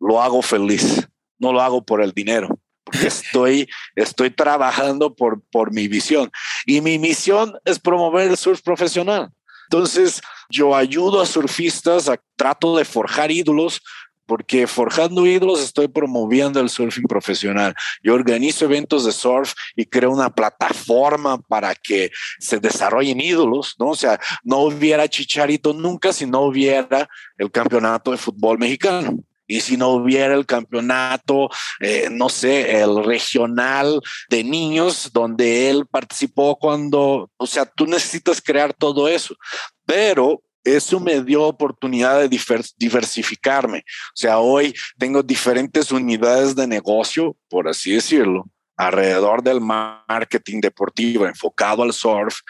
Speaker 3: lo hago feliz, no lo hago por el dinero, porque estoy, estoy trabajando por, por mi visión y mi misión es promover el surf profesional. Entonces, yo ayudo a surfistas, a, trato de forjar ídolos porque forjando ídolos estoy promoviendo el surfing profesional. Yo organizo eventos de surf y creo una plataforma para que se desarrollen ídolos, ¿no? O sea, no hubiera Chicharito nunca si no hubiera el campeonato de fútbol mexicano. Y si no hubiera el campeonato, eh, no sé, el regional de niños donde él participó cuando, o sea, tú necesitas crear todo eso. Pero eso me dio oportunidad de diversificarme. O sea, hoy tengo diferentes unidades de negocio, por así decirlo, alrededor del marketing deportivo enfocado al surf,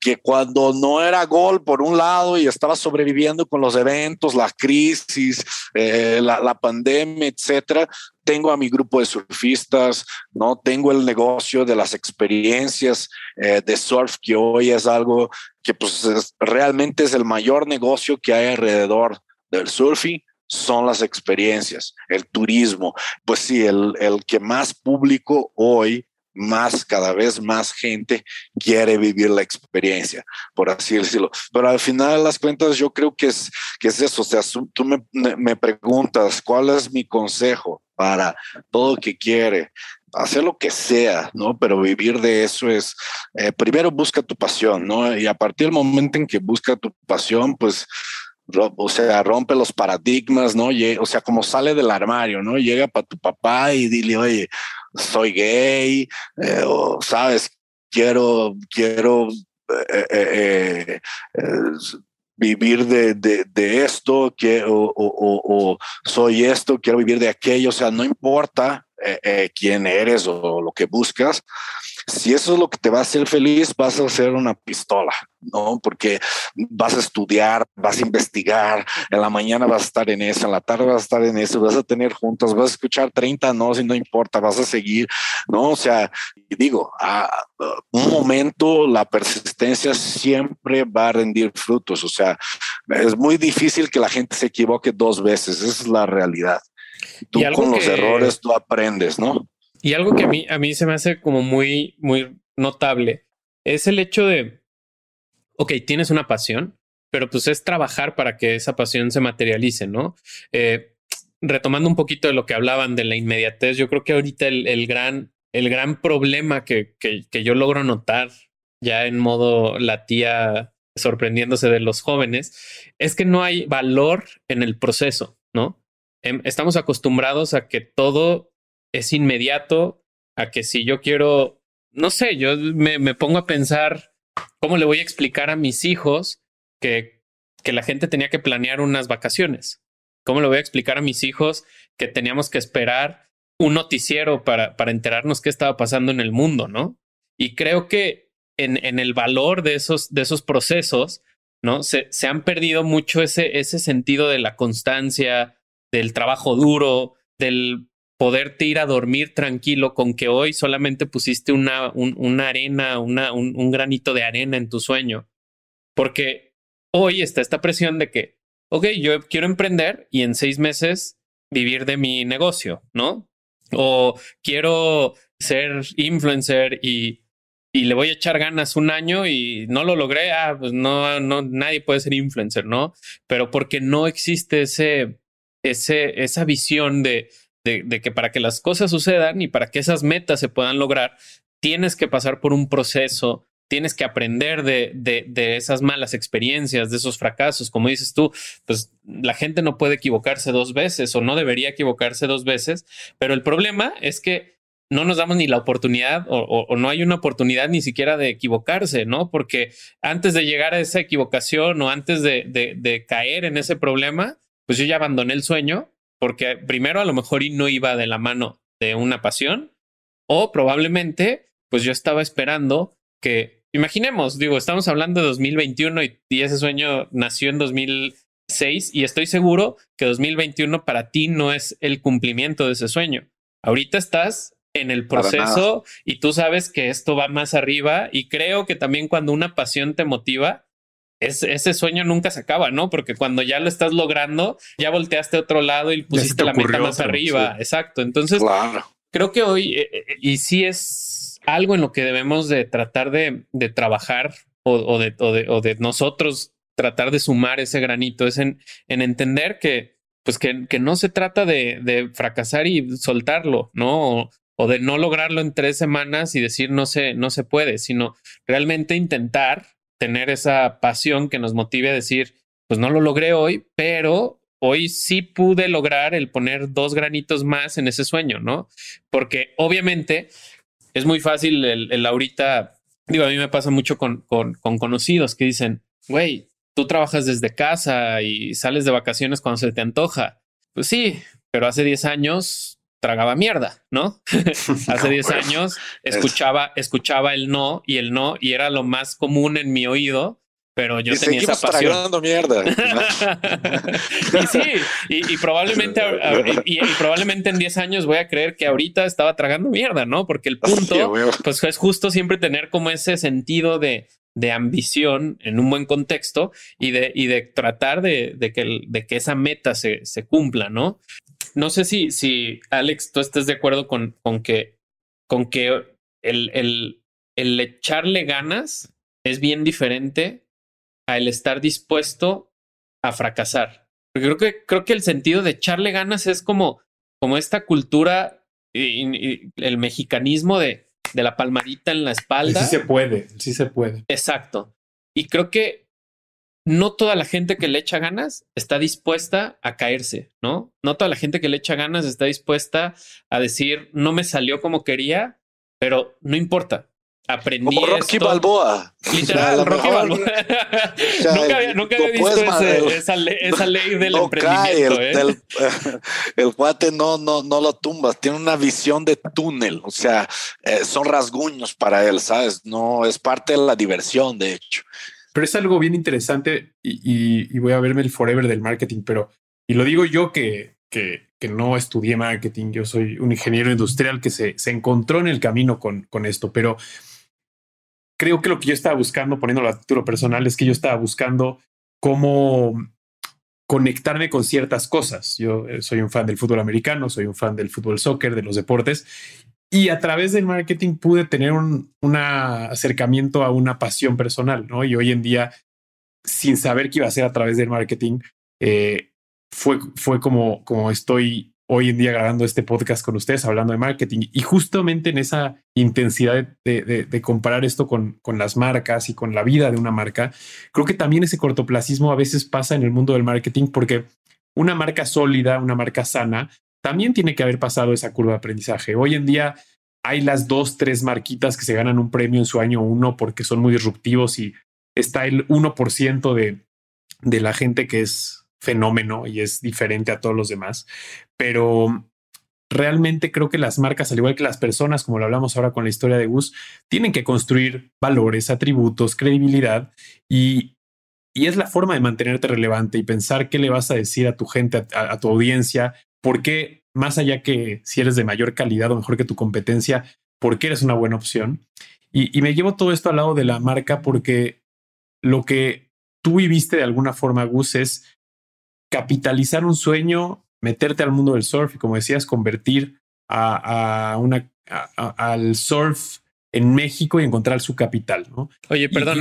Speaker 3: que cuando no era gol por un lado y estaba sobreviviendo con los eventos, la crisis, eh, la, pandemia, etcétera, tengo a mi grupo de surfistas, no tengo el negocio de las experiencias eh, de surf que hoy es algo que pues realmente es el mayor negocio que hay alrededor del surfing son las experiencias, el turismo. Pues sí, el, el que más público hoy más, cada vez más gente quiere vivir la experiencia, por así decirlo. Pero al final de las cuentas yo creo que es, que es eso. O sea, tú me, me preguntas, ¿cuál es mi consejo? para todo que quiere hacer lo que sea, ¿no? Pero vivir de eso es, eh, primero busca tu pasión, ¿no? Y a partir del momento en que busca tu pasión, pues, o sea, rompe los paradigmas, ¿no? o sea, como sale del armario, ¿no? Llega para tu papá y dile, oye, soy gay, eh, o sabes, quiero, quiero eh, vivir de, de, esto, que, o, o, soy esto, quiero vivir de aquello, o sea, no importa eh, eh, quién eres o lo que buscas, si eso es lo que te va a hacer feliz, vas a hacer una pistola, ¿no? Porque vas a estudiar, vas a investigar, en la mañana vas a estar en eso, en la tarde vas a estar en eso, vas a tener juntas, vas a escuchar 30 no, si no importa, vas a seguir, ¿no? O sea, digo, a un momento la persistencia siempre va a rendir frutos, o sea, es muy difícil que la gente se equivoque dos veces, esa es la realidad. Tú con los errores tú aprendes, ¿no?
Speaker 4: Y algo que a mí, a mí se me hace como muy, muy notable es el hecho de, ok, tienes una pasión, pero pues es trabajar para que esa pasión se materialice, ¿no? Eh, retomando un poquito de lo que hablaban de la inmediatez, yo creo que ahorita el, gran, el gran problema que, que, que yo logro notar ya en modo la tía sorprendiéndose de los jóvenes, es que no hay valor en el proceso, ¿no? Em, estamos acostumbrados a que todo es inmediato, a que si yo quiero, no sé, yo me, me pongo a pensar cómo le voy a explicar a mis hijos que, que la gente tenía que planear unas vacaciones. ¿Cómo le voy a explicar a mis hijos que teníamos que esperar un noticiero para, para enterarnos qué estaba pasando en el mundo, ¿no? Y creo que en, en el valor de esos, de esos procesos, ¿no? Se, se han perdido mucho ese, ese sentido de la constancia, del trabajo duro, del poderte ir a dormir tranquilo con que hoy solamente pusiste una, una arena, una, un, granito de arena en tu sueño. Porque hoy está esta presión de que, ok, yo quiero emprender y en seis meses vivir de mi negocio, ¿no? O quiero ser influencer y, y le voy a echar ganas un año y no lo logré, ah, pues no, no, nadie puede ser influencer, ¿no? Pero porque no existe ese, ese, esa visión de, de, que para que las cosas sucedan y para que esas metas se puedan lograr, tienes que pasar por un proceso, tienes que aprender de, de, de, esas malas experiencias, de esos fracasos. Como dices tú, pues la gente no puede equivocarse dos veces o no debería equivocarse dos veces, pero el problema es que no nos damos ni la oportunidad o, o, no hay una oportunidad ni siquiera de equivocarse, ¿no? Porque antes de llegar a esa equivocación o antes de, de caer en ese problema, pues yo ya abandoné el sueño porque primero a lo mejor no iba de la mano de una pasión o probablemente pues yo estaba esperando que, imaginemos, digo, estamos hablando de 2021 y, y ese sueño nació en 2006 y estoy seguro que 2021 para ti no es el cumplimiento de ese sueño. Ahorita estás en el proceso y tú sabes que esto va más arriba y creo que también cuando una pasión te motiva, ese sueño nunca se acaba, ¿no? Porque cuando ya lo estás logrando, ya volteaste a otro lado y pusiste la meta más arriba. Exacto. Entonces, creo que hoy, eh, eh, y sí es algo en lo que debemos de tratar de, de trabajar o, de, o, de, o, de, nosotros tratar de sumar ese granito, es en, en entender que, pues que, que no se trata de, de fracasar y soltarlo, ¿no? O, de no lograrlo en tres semanas y decir no se, no se puede, sino realmente intentar tener esa pasión que nos motive a decir, pues no lo logré hoy, pero hoy sí pude lograr el poner dos granitos más en ese sueño, ¿no? Porque obviamente es muy fácil el, ahorita, digo, a mí me pasa mucho con, con, con conocidos que dicen, güey, tú trabajas desde casa y sales de vacaciones cuando se te antoja. Pues sí, pero hace 10 años tragaba mierda, ¿no? Hace 10 años escuchaba, escuchaba el no y el no y era lo más común en mi oído, pero yo tenía esa pasión.
Speaker 3: mierda.
Speaker 4: y sí, y, probablemente y, probablemente en 10 años voy a creer que ahorita estaba tragando mierda, ¿no? Porque el punto pues es justo siempre tener como ese sentido de de ambición en un buen contexto y de, y de tratar de, de, que, de que esa meta se, se cumpla, ¿no? No sé si, si Alex, tú estés de acuerdo con, con que, con que el, el, el echarle ganas es bien diferente a el estar dispuesto a fracasar. Porque creo que, creo que el sentido de echarle ganas es como, como esta cultura el mexicanismo de, de la palmadita en la espalda.
Speaker 5: Sí se puede, sí se puede.
Speaker 4: Exacto. Y creo que no toda la gente que le echa ganas está dispuesta a caerse, ¿no? No toda la gente que le echa ganas está dispuesta a decir, no me salió como quería, pero no importa. Aprendí
Speaker 3: como Rocky Balboa.
Speaker 4: Literal, Rocky Balboa. nunca había, nunca había visto esa, ley, esa, ley, del emprendimiento. el,
Speaker 3: ¿eh? el, guate no, no, no lo tumbas, tiene una visión de túnel, o sea, eh, son rasguños para él, ¿sabes? No es parte de la diversión, de hecho.
Speaker 5: Pero es algo bien interesante y, voy a verme el forever del marketing, pero, y lo digo yo que, no estudié marketing, yo soy un ingeniero industrial que se, se encontró en el camino con, con esto, pero creo que lo que yo estaba buscando, poniéndolo a título personal, es que yo estaba buscando cómo conectarme con ciertas cosas. Yo eh, soy un fan del fútbol americano, soy un fan del fútbol soccer, de los deportes, y a través del marketing pude tener un acercamiento a una pasión personal, ¿no? Y hoy en día, sin saber qué iba a ser a través del marketing, eh, fue, fue como, como estoy hoy en día grabando este podcast con ustedes, hablando de marketing. Y justamente en esa intensidad de, de, comparar esto con, con, las marcas y con la vida de una marca, creo que también ese cortoplacismo a veces pasa en el mundo del marketing porque una marca sólida, una marca sana, también tiene que haber pasado esa curva de aprendizaje. Hoy en día hay las dos, tres marquitas que se ganan un premio en su año uno porque son muy disruptivos y está el 1% de, de la gente que es fenómeno y es diferente a todos los demás. Pero realmente creo que las marcas, al igual que las personas, como lo hablamos ahora con la historia de Gus, tienen que construir valores, atributos, credibilidad y, y es la forma de mantenerte relevante y pensar qué le vas a decir a tu gente, a tu audiencia, por qué, más allá que si eres de mayor calidad o mejor que tu competencia, por qué eres una buena opción. Y, me llevo todo esto al lado de la marca porque lo que tú viviste de alguna forma, Gus, es capitalizar un sueño, meterte al mundo del surf y, como decías, convertir a, una, al surf en México y encontrar su capital, ¿no?
Speaker 4: Oye, perdón,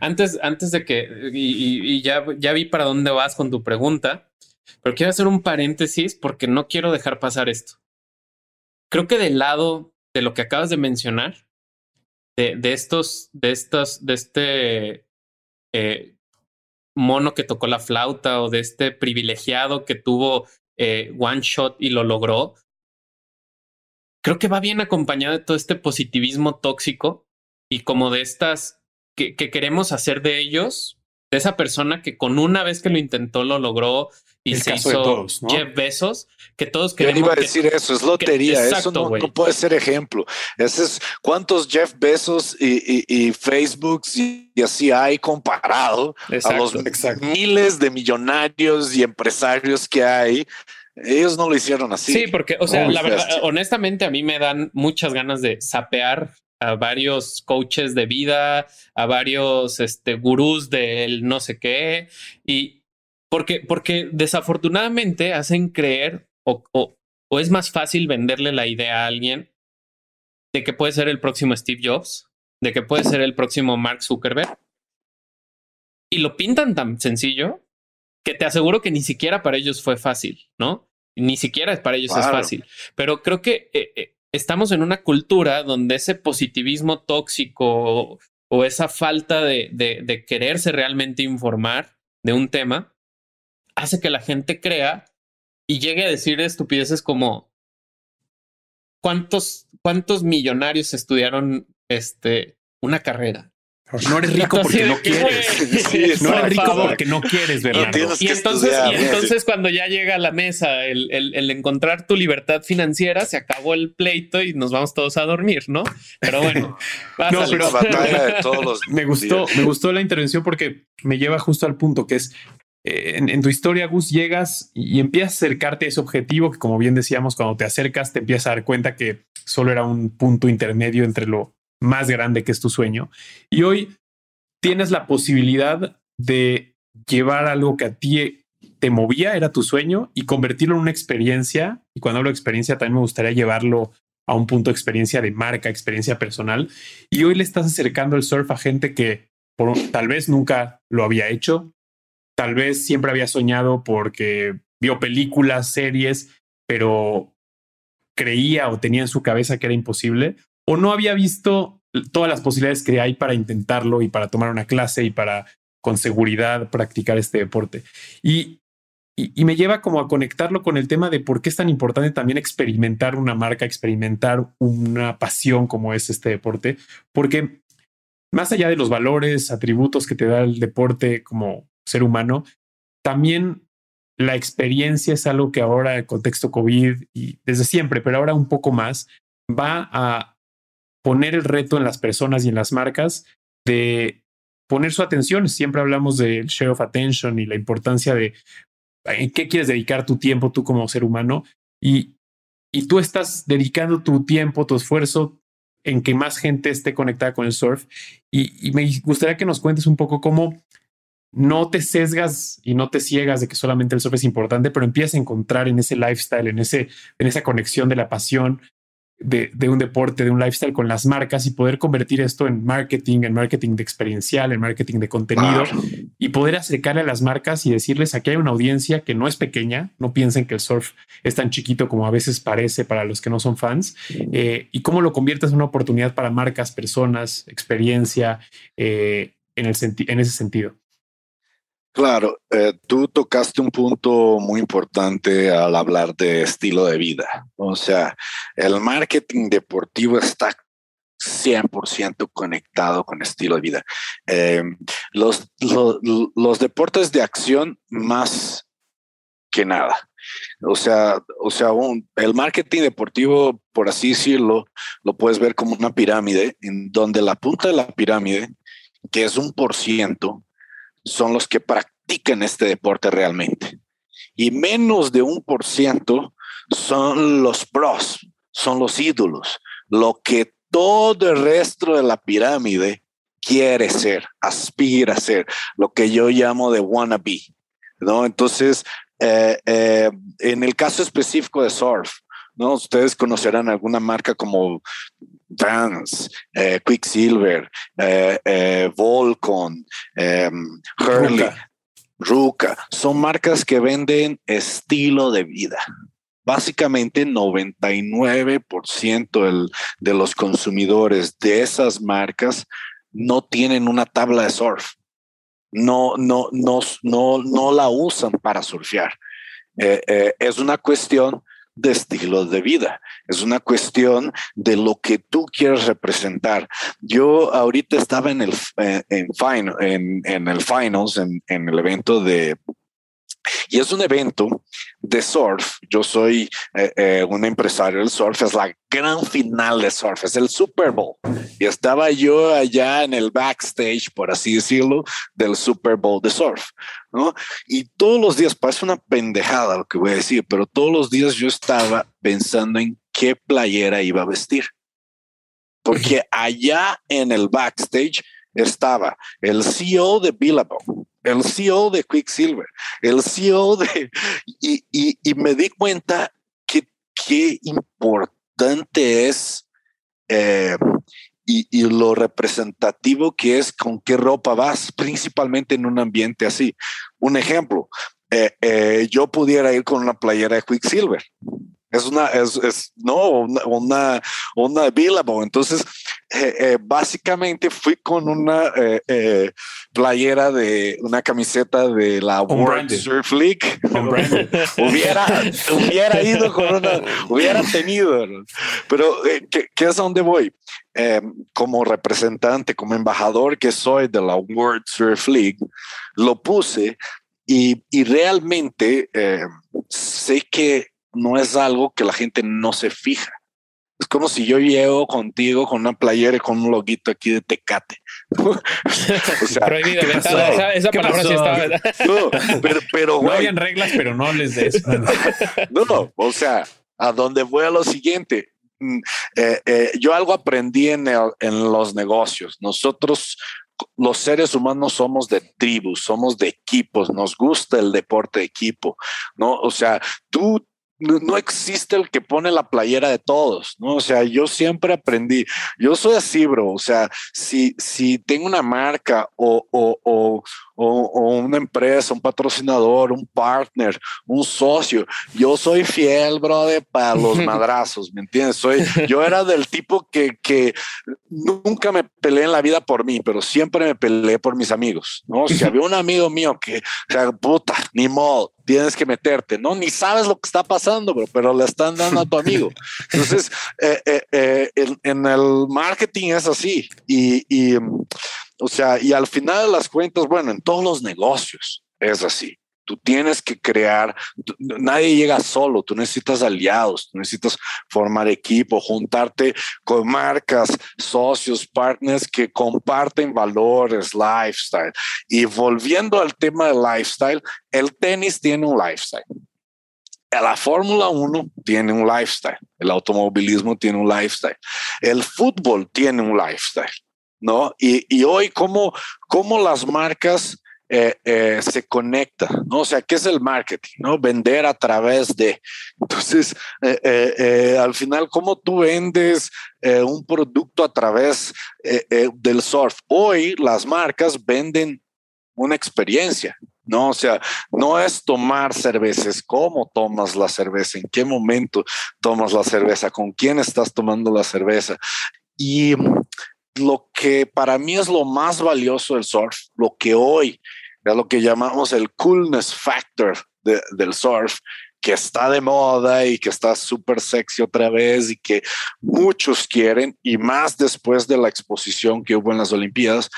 Speaker 4: antes, antes de que, y, ya, ya vi para dónde vas con tu pregunta, pero quiero hacer un paréntesis porque no quiero dejar pasar esto. Creo que del lado de lo que acabas de mencionar, de, estos, de estos, de este eh, mono que tocó la flauta o de este privilegiado que tuvo eh, one shot y lo logró, creo que va bien acompañado de todo este positivismo tóxico y como de estas que queremos hacer de ellos, de esa persona que con una vez que lo intentó lo logró y se hizo todos, Jeff Bezos, que todos queremos.
Speaker 3: Yo iba a decir eso, es lotería, eso no, puede ser ejemplo. Ese es cuántos Jeff Bezos y, y, Facebook y, así hay comparado a los miles de millonarios y empresarios que hay. Ellos no lo hicieron así.
Speaker 4: Sí, porque, o sea, la verdad, honestamente, a mí me dan muchas ganas de sapear a varios coaches de vida, a varios este, gurús del no sé qué, y, porque, porque desafortunadamente hacen creer o, o, es más fácil venderle la idea a alguien de que puede ser el próximo Steve Jobs, de que puede ser el próximo Mark Zuckerberg. Y lo pintan tan sencillo que te aseguro que ni siquiera para ellos fue fácil, ¿no? Ni siquiera para ellos es fácil. Pero creo que eh, eh, estamos en una cultura donde ese positivismo tóxico o, esa falta de, de, quererse realmente informar de un tema hace que la gente crea y llegue a decir estupideces como ¿cuántos, cuántos millonarios estudiaron este, una carrera?
Speaker 5: No eres rico porque no quieres. no eres rico porque no quieres, ¿verdad?
Speaker 4: y entonces, y entonces cuando ya llega a la mesa el, el, encontrar tu libertad financiera, se acabó el pleito y nos vamos todos a dormir, ¿no? Pero bueno,
Speaker 5: no, pero batalla de todos los me gustó, me gustó la intervención porque me lleva justo al punto que es eh, en, tu historia, Gus, llegas y, empiezas a acercarte a ese objetivo que, como bien decíamos, cuando te acercas, te empiezas a dar cuenta que solo era un punto intermedio entre lo más grande que es tu sueño. Y hoy tienes la posibilidad de llevar algo que a ti te movía, era tu sueño, y convertirlo en una experiencia. Y cuando hablo de experiencia, también me gustaría llevarlo a un punto de experiencia de marca, experiencia personal. Y hoy le estás acercando el surf a gente que tal vez nunca lo había hecho, tal vez siempre había soñado porque vio películas, series, pero creía o tenía en su cabeza que era imposible, o no había visto todas las posibilidades que hay para intentarlo y para tomar una clase y para con seguridad practicar este deporte. Y, y, me lleva como a conectarlo con el tema de por qué es tan importante también experimentar una marca, experimentar una pasión como es este deporte, porque más allá de los valores, atributos que te da el deporte como ser humano, también la experiencia es algo que ahora en contexto COVID y desde siempre, pero ahora un poco más, va a poner el reto en las personas y en las marcas de poner su atención. Siempre hablamos del share of attention y la importancia de en qué quieres dedicar tu tiempo tú como ser humano y, y tú estás dedicando tu tiempo, tu esfuerzo en que más gente esté conectada con el surf. Y, y me gustaría que nos cuentes un poco cómo no te sesgas y no te ciegas de que solamente el surf es importante, pero empiezas a encontrar en ese lifestyle, en, ese, en esa conexión de la pasión de, de, un deporte, de un lifestyle con las marcas y poder convertir esto en marketing, en marketing de experiencial, en marketing de contenido y poder acercarle a las marcas y decirles aquí hay una audiencia que no es pequeña, no piensen que el surf es tan chiquito como a veces parece para los que no son fans eh, y cómo lo conviertes en una oportunidad para marcas, personas, experiencia eh, en, el en ese sentido.
Speaker 3: Claro, eh, tú tocaste un punto muy importante al hablar de estilo de vida. O sea, el marketing deportivo está 100% conectado con estilo de vida. Eh, los, los, deportes de acción más que nada. O sea, o sea, el marketing deportivo, por así decirlo, lo puedes ver como una pirámide en donde la punta de la pirámide, que es un por ciento, son los que practican este deporte realmente. Y menos de un por ciento son los pros, son los ídolos, lo que todo el resto de la pirámide quiere ser, aspira a ser, lo que yo llamo de wannabe. ¿no? Entonces, eh, eh, en el caso específico de surf, ¿no? Ustedes conocerán alguna marca como Vans, eh, Quicksilver, eh, eh, Volcon, em, Hurley, Ruka. Son marcas que venden estilo de vida. Básicamente 99% de los consumidores de esas marcas no tienen una tabla de surf. No, no, no, no, no la usan para surfear. es una cuestión de estilos de vida, es una cuestión de lo que tú quieres representar. Yo ahorita estaba en el, eh, en, en, en el finals, en, en el evento de y es un evento de surf. Yo soy eh, eh, un empresario del surf. Es la gran final de surf. Es el Super Bowl. Y estaba yo allá en el backstage, por así decirlo, del Super Bowl de surf. ¿no? Y todos los días, parece una pendejada lo que voy a decir, pero todos los días yo estaba pensando en qué playera iba a vestir. Porque allá en el backstage estaba el CEO de Billabong, el CEO de Quicksilver, el CEO de... Y, y, me di cuenta que qué importante es eh, y, y, lo representativo que es con qué ropa vas, principalmente en un ambiente así. Un ejemplo, eh, eh, yo pudiera ir con una playera de Quicksilver. Es una, es, es no, una, una, una Entonces, eh, eh, básicamente fui con una eh, playera de una camiseta de la World Surf League. hubiera, hubiera ido con una, hubiera tenido, pero ¿qué, ¿qué, es a dónde voy? como representante, como embajador que soy de la World Surf League, lo puse y, y realmente sé que no es algo que la gente no se fija. Es como si yo llego contigo con una playera y con un loguito aquí de Tecate.
Speaker 4: o sea, Prohibido, esa, esa palabra sí estaba.
Speaker 5: No, pero, pero no habían reglas, pero no hables de eso.
Speaker 3: no, o sea, a donde voy a lo siguiente. Mm, eh, eh, yo algo aprendí en, en los negocios. Nosotros los seres humanos somos de tribus, somos de equipos, nos gusta el deporte de equipo, ¿no? O sea, tú no, existe el que pone la playera de todos, ¿no? O sea, yo siempre aprendí, yo soy así, bro, o sea, si, si tengo una marca o, o, o, o, una empresa, un patrocinador, un partner, un socio, yo soy fiel, brother, para los madrazos, ¿me entiendes? Soy, yo era del tipo que, que nunca me peleé en la vida por mí, pero siempre me peleé por mis amigos, ¿no? Si había un amigo mío que, o sea, puta, ni modo, tienes que meterte, ¿no? Ni sabes lo que está pasando, bro, pero le están dando a tu amigo. Entonces, eh, eh, eh, en, el marketing es así. Y, y, o sea, y al final de las cuentas, bueno, en todos los negocios es así. Tú tienes que crear, nadie llega solo, tú necesitas aliados, tú necesitas formar equipo, juntarte con marcas, socios, partners que comparten valores, lifestyle. Y volviendo al tema del lifestyle, el tenis tiene un lifestyle. La Fórmula 1 tiene un lifestyle, el automovilismo tiene un lifestyle, el fútbol tiene un lifestyle, ¿no? Y, hoy, ¿cómo, cómo las marcas eh, eh, se conecta, ¿no? O sea, ¿qué es el marketing? ¿No? Vender a través de. Entonces, eh, al final, ¿cómo tú vendes un producto a través del surf? Hoy las marcas venden una experiencia, ¿no? O sea, no es tomar cerveza, es cómo tomas la cerveza, en qué momento tomas la cerveza, con quién estás tomando la cerveza. Y lo que para mí es lo más valioso del surf, lo que hoy es lo que llamamos el coolness factor del surf, que está de moda y que está súper sexy otra vez y que muchos quieren, y más después de la exposición que hubo en las Olimpiadas,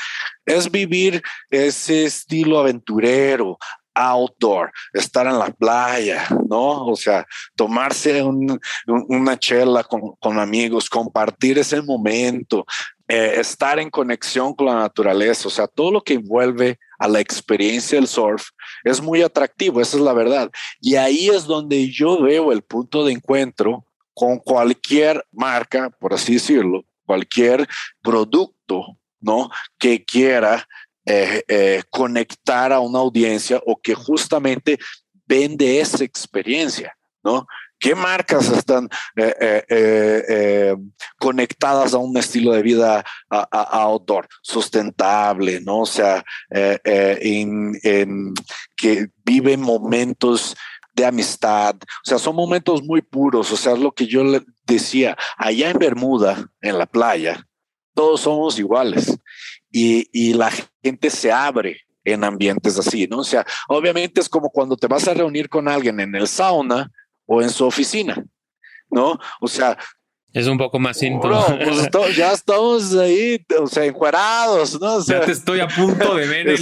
Speaker 3: es vivir ese estilo aventurero, outdoor, estar en la playa, ¿no? O sea, tomarse una chela con, amigos, compartir ese momento, eh, estar en conexión con la naturaleza, o sea, todo lo que envuelve a la experiencia del surf es muy atractivo, esa es la verdad. Y ahí es donde yo veo el punto de encuentro con cualquier marca, por así decirlo, cualquier producto, ¿no? Que quiera eh, eh, conectar a una audiencia o que justamente vende esa experiencia, ¿no? ¿Qué marcas están eh, eh, eh, conectadas a un estilo de vida outdoor sustentable, no? O sea, en, que viven momentos de amistad, o sea, son momentos muy puros, o sea, es lo que yo le decía, allá en Bermuda, en la playa, todos somos iguales y, y la gente se abre en ambientes así, ¿no? O sea, obviamente es como cuando te vas a reunir con alguien en el sauna, o en su oficina, ¿no? O sea...
Speaker 4: Es un poco más íntimo.
Speaker 3: Pues, ya estamos ahí, o sea, encuerados, ¿no? O sea,
Speaker 5: ya te estoy a punto de ver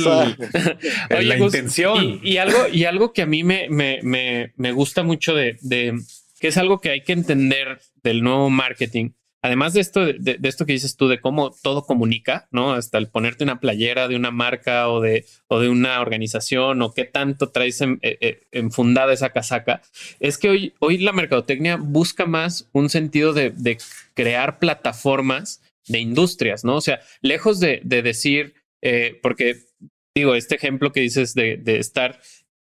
Speaker 5: la intención.
Speaker 4: Y, algo, y algo que a mí me, me, me, me gusta mucho de, de, que es algo que hay que entender del nuevo marketing, además de esto, de, esto que dices tú, de cómo todo comunica, ¿no? Hasta el ponerte una playera de una marca o de, o de una organización o qué tanto traes eh, eh, enfundada esa casaca, es que hoy, hoy la mercadotecnia busca más un sentido de, crear plataformas de industrias, ¿no? O sea, lejos de, decir, eh, porque digo, este ejemplo que dices de, de estar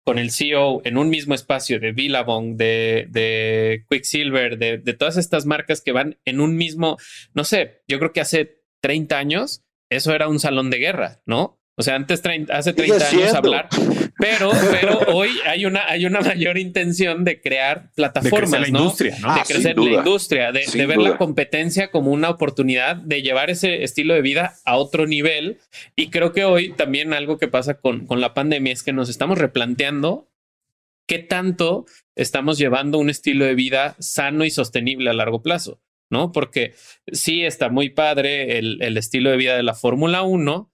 Speaker 4: con el CEO en un mismo espacio de Billabong, de, de Quicksilver, de, de, todas estas marcas que van en un mismo, no sé, yo creo que hace 30 años eso era un salón de guerra, ¿no? O sea, antes hace 30 años hablar, pero, pero hoy hay una, hay una mayor intención de crear plataformas, de
Speaker 5: la industria,
Speaker 4: ¿no? De ah, crecer la industria, de, ver la competencia como una oportunidad de llevar ese estilo de vida a otro nivel. Y creo que hoy también algo que pasa con, con la pandemia es que nos estamos replanteando qué tanto estamos llevando un estilo de vida sano y sostenible a largo plazo, ¿no? Porque sí está muy padre el, el estilo de vida de la Fórmula 1,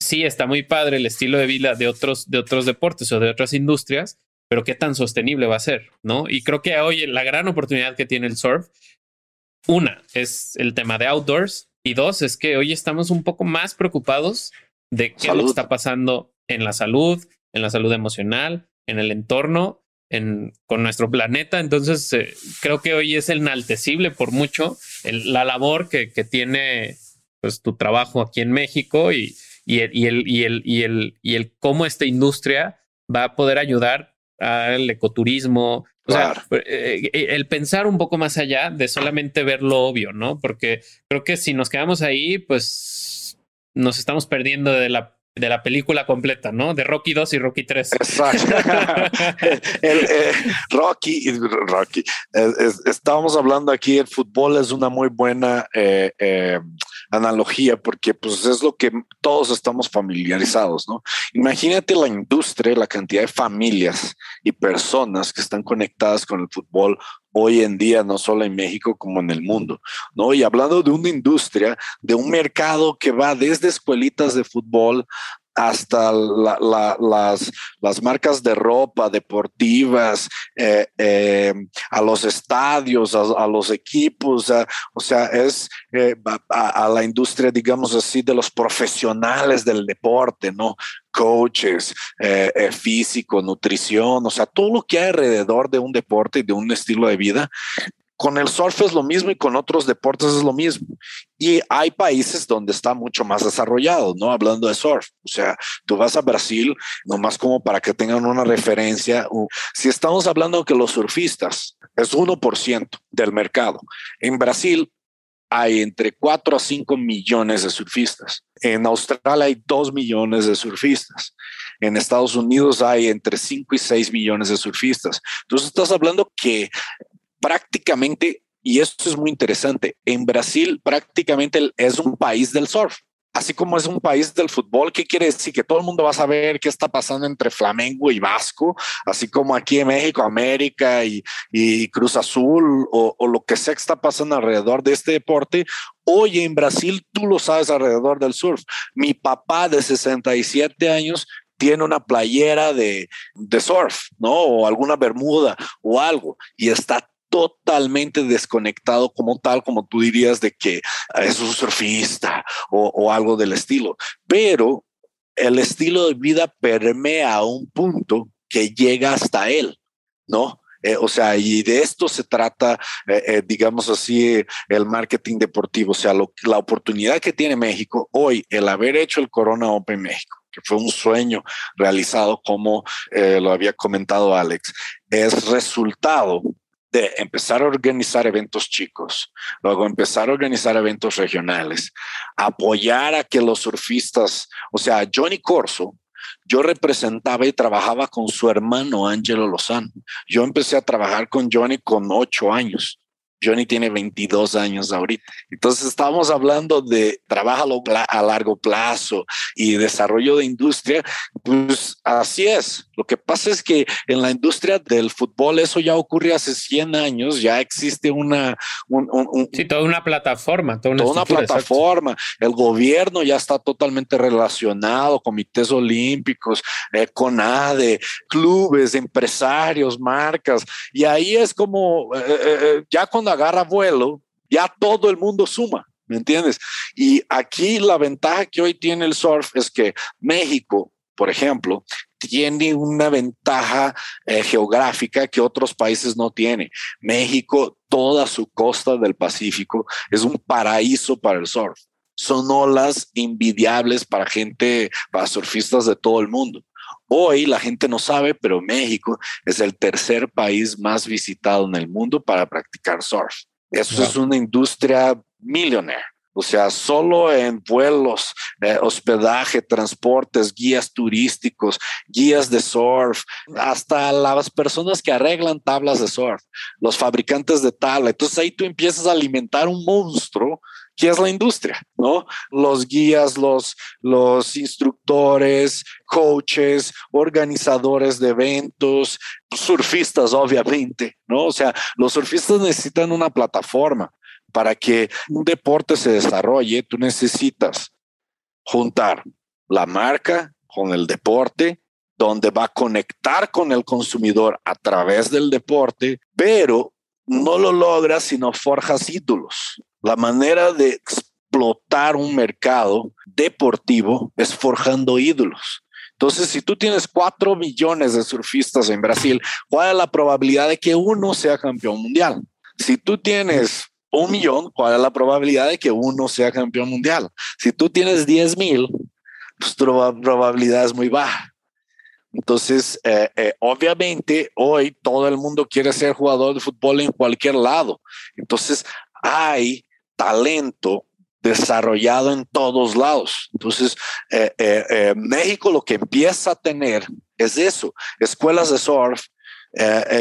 Speaker 4: sí está muy padre el estilo de vida de otros, de otros deportes o de otras industrias, pero qué tan sostenible va a ser, ¿no? Y creo que hoy la gran oportunidad que tiene el surf, una es el tema de outdoors y dos es que hoy estamos un poco más preocupados de qué está pasando en la salud, en la salud emocional, en el entorno, en, con nuestro planeta. Entonces, eh, creo que hoy es enaltecible por mucho la labor que, que tiene pues, tu trabajo aquí en México y, y el, y el, y el, y el, y el cómo esta industria va a poder ayudar al ecoturismo, O sea, eh, eh, el pensar un poco más allá de solamente ver lo obvio, ¿no? Porque creo que si nos quedamos ahí, pues nos estamos perdiendo de la de la película completa, ¿no? De Rocky 2 y Rocky 3.
Speaker 3: Exacto. el, eh, Rocky, Rocky. estábamos hablando aquí, el fútbol es una muy buena eh, eh, analogía porque pues es lo que todos estamos familiarizados, ¿no? Imagínate la industria, la cantidad de familias y personas que están conectadas con el fútbol hoy en día, no solo en México como en el mundo, ¿no? Y hablando de una industria, de un mercado que va desde escuelitas de fútbol hasta las, las, marcas de ropa deportivas, eh, eh, a los estadios, a, los equipos, o sea, es eh, a, la industria, digamos así, de los profesionales del deporte, ¿no? Coaches, físico, nutrición, o sea, todo lo que hay alrededor de un deporte y de un estilo de vida con el surf es lo mismo y con otros deportes es lo mismo. Y hay países donde está mucho más desarrollado, ¿no? Hablando de surf. O sea, tú vas a Brasil, nomás como para que tengan una referencia. Si estamos hablando que los surfistas es 1% del mercado, en Brasil hay entre 4 a 5 millones de surfistas. En Australia hay 2 millones de surfistas. En Estados Unidos hay entre 5 y 6 millones de surfistas. Entonces estás hablando que prácticamente, y esto es muy interesante, en Brasil prácticamente es un país del surf. Así como es un país del fútbol, ¿qué quiere decir? Que todo el mundo va a saber qué está pasando entre Flamengo y Vasco, así como aquí en México, América y, Cruz Azul o, o, lo que sea que está pasando alrededor de este deporte. Hoy en Brasil tú lo sabes alrededor del surf. Mi papá de 67 años tiene una playera de, de surf, ¿no? O alguna bermuda o algo y está totalmente desconectado como tal, como tú dirías de que es un surfista o, algo del estilo. Pero el estilo de vida permea a un punto que llega hasta él, ¿no? Eh, o sea, y de esto se trata, eh, eh, digamos así, el marketing deportivo. O sea, la oportunidad que tiene México hoy, el haber hecho el Corona Open México, que fue un sueño realizado, como lo había comentado Alex, es resultado de empezar a organizar eventos chicos, luego empezar a organizar eventos regionales, apoyar a que los surfistas, o sea, Johnny Corso, yo representaba y trabajaba con su hermano Angelo Lozano. Yo empecé a trabajar con Johnny con ocho años. Johnny tiene 22 años ahorita. Entonces estamos hablando de trabajo a largo plazo y desarrollo de industria. Pues así es. Lo que pasa es que en la industria del fútbol eso ya ocurre hace 100 años. Ya existe una...
Speaker 4: sí, toda una plataforma.
Speaker 3: Toda una, plataforma. El gobierno ya está totalmente relacionado, comités olímpicos, eh, CONADE, clubes, empresarios, marcas. Y ahí es como, eh, eh, ya con agarra vuelo, ya todo el mundo suma, ¿me entiendes? Y aquí la ventaja que hoy tiene el surf es que México, por ejemplo, tiene una ventaja eh, geográfica que otros países no tienen. México, toda su costa del Pacífico es un paraíso para el surf. Son olas invidiables para gente, para surfistas de todo el mundo. Hoy la gente no sabe, pero México es el tercer país más visitado en el mundo para practicar surf. Eso es una industria millonaria. O sea, solo en vuelos, eh, hospedaje, transportes, guías turísticos, guías de surf, hasta las personas que arreglan tablas de surf, los fabricantes de tabla. Entonces ahí tú empiezas a alimentar un monstruo que es la industria, ¿no? Los guías, los, los instructores, coaches, organizadores de eventos, surfistas, obviamente, ¿no? O sea, los surfistas necesitan una plataforma para que un deporte se desarrolle. Tú necesitas juntar la marca con el deporte, donde va a conectar con el consumidor a través del deporte, pero no lo logras si no forjas ídolos. La manera de explotar un mercado deportivo es forjando ídolos. Entonces, si tú tienes cuatro millones de surfistas en Brasil, ¿cuál es la probabilidad de que uno sea campeón mundial? Si tú tienes un millón, ¿cuál es la probabilidad de que uno sea campeón mundial? Si tú tienes 10 mil, pues tu probabilidad es muy baja. Entonces, eh, eh, obviamente, hoy todo el mundo quiere ser jugador de fútbol en cualquier lado. Entonces, hay talento desarrollado en todos lados. Entonces, eh, México lo que empieza a tener es eso, escuelas de surf.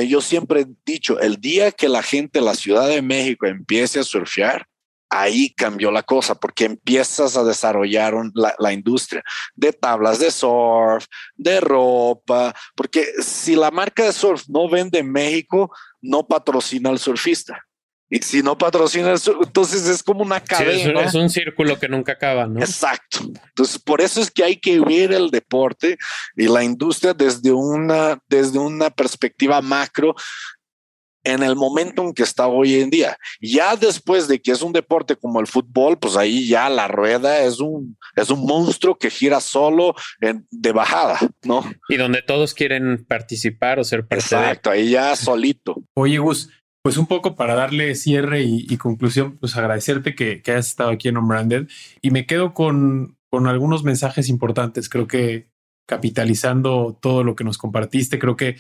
Speaker 3: yo siempre he dicho, el día que la gente de la Ciudad de México empiece a surfear, ahí cambió la cosa porque empiezas a desarrollar la, industria de tablas de surf, de ropa, porque si la marca de surf no vende en México, no patrocina al surfista. Y si no patrocina, el surf, entonces es como una cadena.
Speaker 4: es, un, círculo que nunca acaba, ¿no?
Speaker 3: Exacto. Entonces, por eso es que hay que ver el deporte y la industria desde una, desde una perspectiva macro en el momento en que está hoy en día. Ya después de que es un deporte como el fútbol, pues ahí ya la rueda es un, es un monstruo que gira solo de bajada, ¿no?
Speaker 4: Y donde todos quieren participar o ser parte
Speaker 3: Exacto, ahí ya solito.
Speaker 5: Oye, Gus, pues un poco para darle cierre y, conclusión, pues agradecerte que, que, hayas estado aquí en Unbranded y me quedo con, algunos mensajes importantes. Creo que capitalizando todo lo que nos compartiste, creo que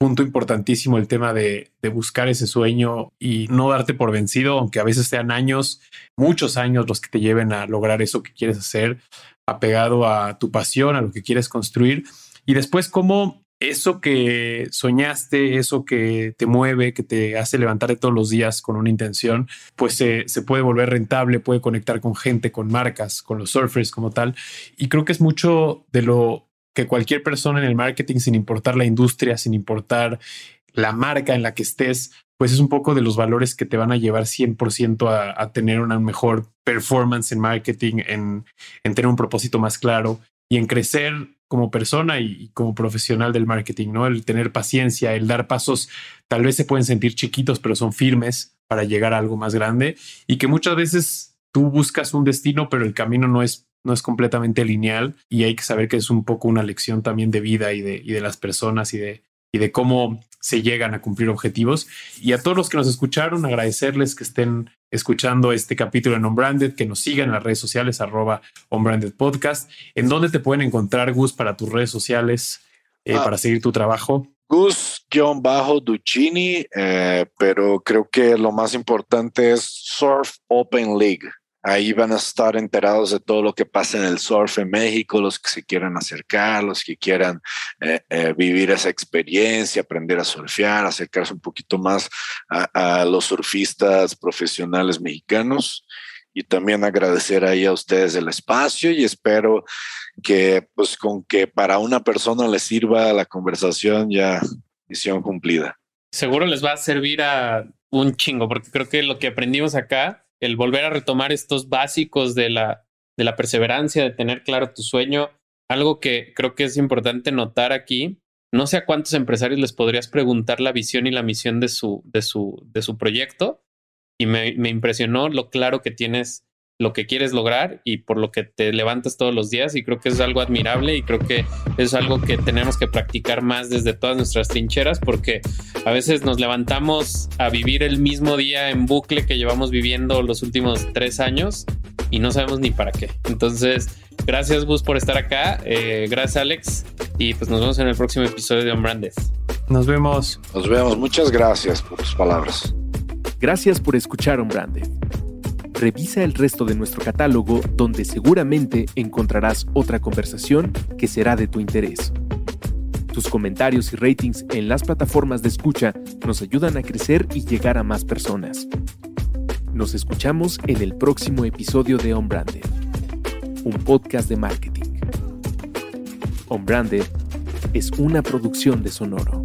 Speaker 5: punto importantísimo el tema de, buscar ese sueño y no darte por vencido, aunque a veces sean años, muchos años los que te lleven a lograr eso que quieres hacer, apegado a tu pasión, a lo que quieres construir. Y después, cómo eso que soñaste, eso que te mueve, que te hace levantarte todos los días con una intención, pues se, se puede volver rentable, puede conectar con gente, con marcas, con los surfers como tal. Y creo que es mucho de lo que cualquier persona en el marketing, sin importar la industria, sin importar la marca en la que estés, pues es un poco de los valores que te van a llevar 100% a, a tener una mejor performance en marketing, en, en, tener un propósito más claro y en crecer como persona y, como profesional del marketing, ¿no? El tener paciencia, el dar pasos, tal vez se pueden sentir chiquitos, pero son firmes para llegar a algo más grande y que muchas veces tú buscas un destino, pero el camino no es no es completamente lineal y hay que saber que es un poco una lección también de vida y de, y de las personas y de, y de cómo se llegan a cumplir objetivos. Y a todos los que nos escucharon, agradecerles que estén escuchando este capítulo en Unbranded, que nos sigan en las redes sociales, arroba Unbranded Podcast. ¿En dónde te pueden encontrar, Gus, para tus redes sociales, eh, ah. para seguir tu trabajo?
Speaker 3: Gus-Duccini, eh, pero creo que lo más importante es Surf Open League. Ahí van a estar enterados de todo lo que pasa en el surf en México, los que se quieran acercar, los que quieran eh, eh, vivir esa experiencia, aprender a surfear, acercarse un poquito más a, los surfistas profesionales mexicanos. Y también agradecer ahí a ustedes el espacio y espero que pues con que para una persona le sirva la conversación ya misión cumplida.
Speaker 4: Seguro les va a servir a un chingo, porque creo que lo que aprendimos acá el volver a retomar estos básicos de la, de la perseverancia, de tener claro tu sueño. Algo que creo que es importante notar aquí, no sé a cuántos empresarios les podrías preguntar la visión y la misión de su, de su, de su proyecto. Y me, me impresionó lo claro que tienes lo que quieres lograr y por lo que te levantas todos los días y creo que es algo admirable y creo que es algo que tenemos que practicar más desde todas nuestras trincheras porque a veces nos levantamos a vivir el mismo día en bucle que llevamos viviendo los últimos tres años y no sabemos ni para qué. Entonces, gracias Bus por estar acá, eh, gracias Alex y pues nos vemos en el próximo episodio de Unbranded.
Speaker 5: Nos vemos.
Speaker 3: Nos vemos. Muchas gracias por tus palabras.
Speaker 2: Gracias por escuchar Unbranded. Revisa el resto de nuestro catálogo donde seguramente encontrarás otra conversación que será de tu interés. Tus comentarios y ratings en las plataformas de escucha nos ayudan a crecer y llegar a más personas. Nos escuchamos en el próximo episodio de On Branded, un podcast de marketing. On Branded es una producción de Sonoro.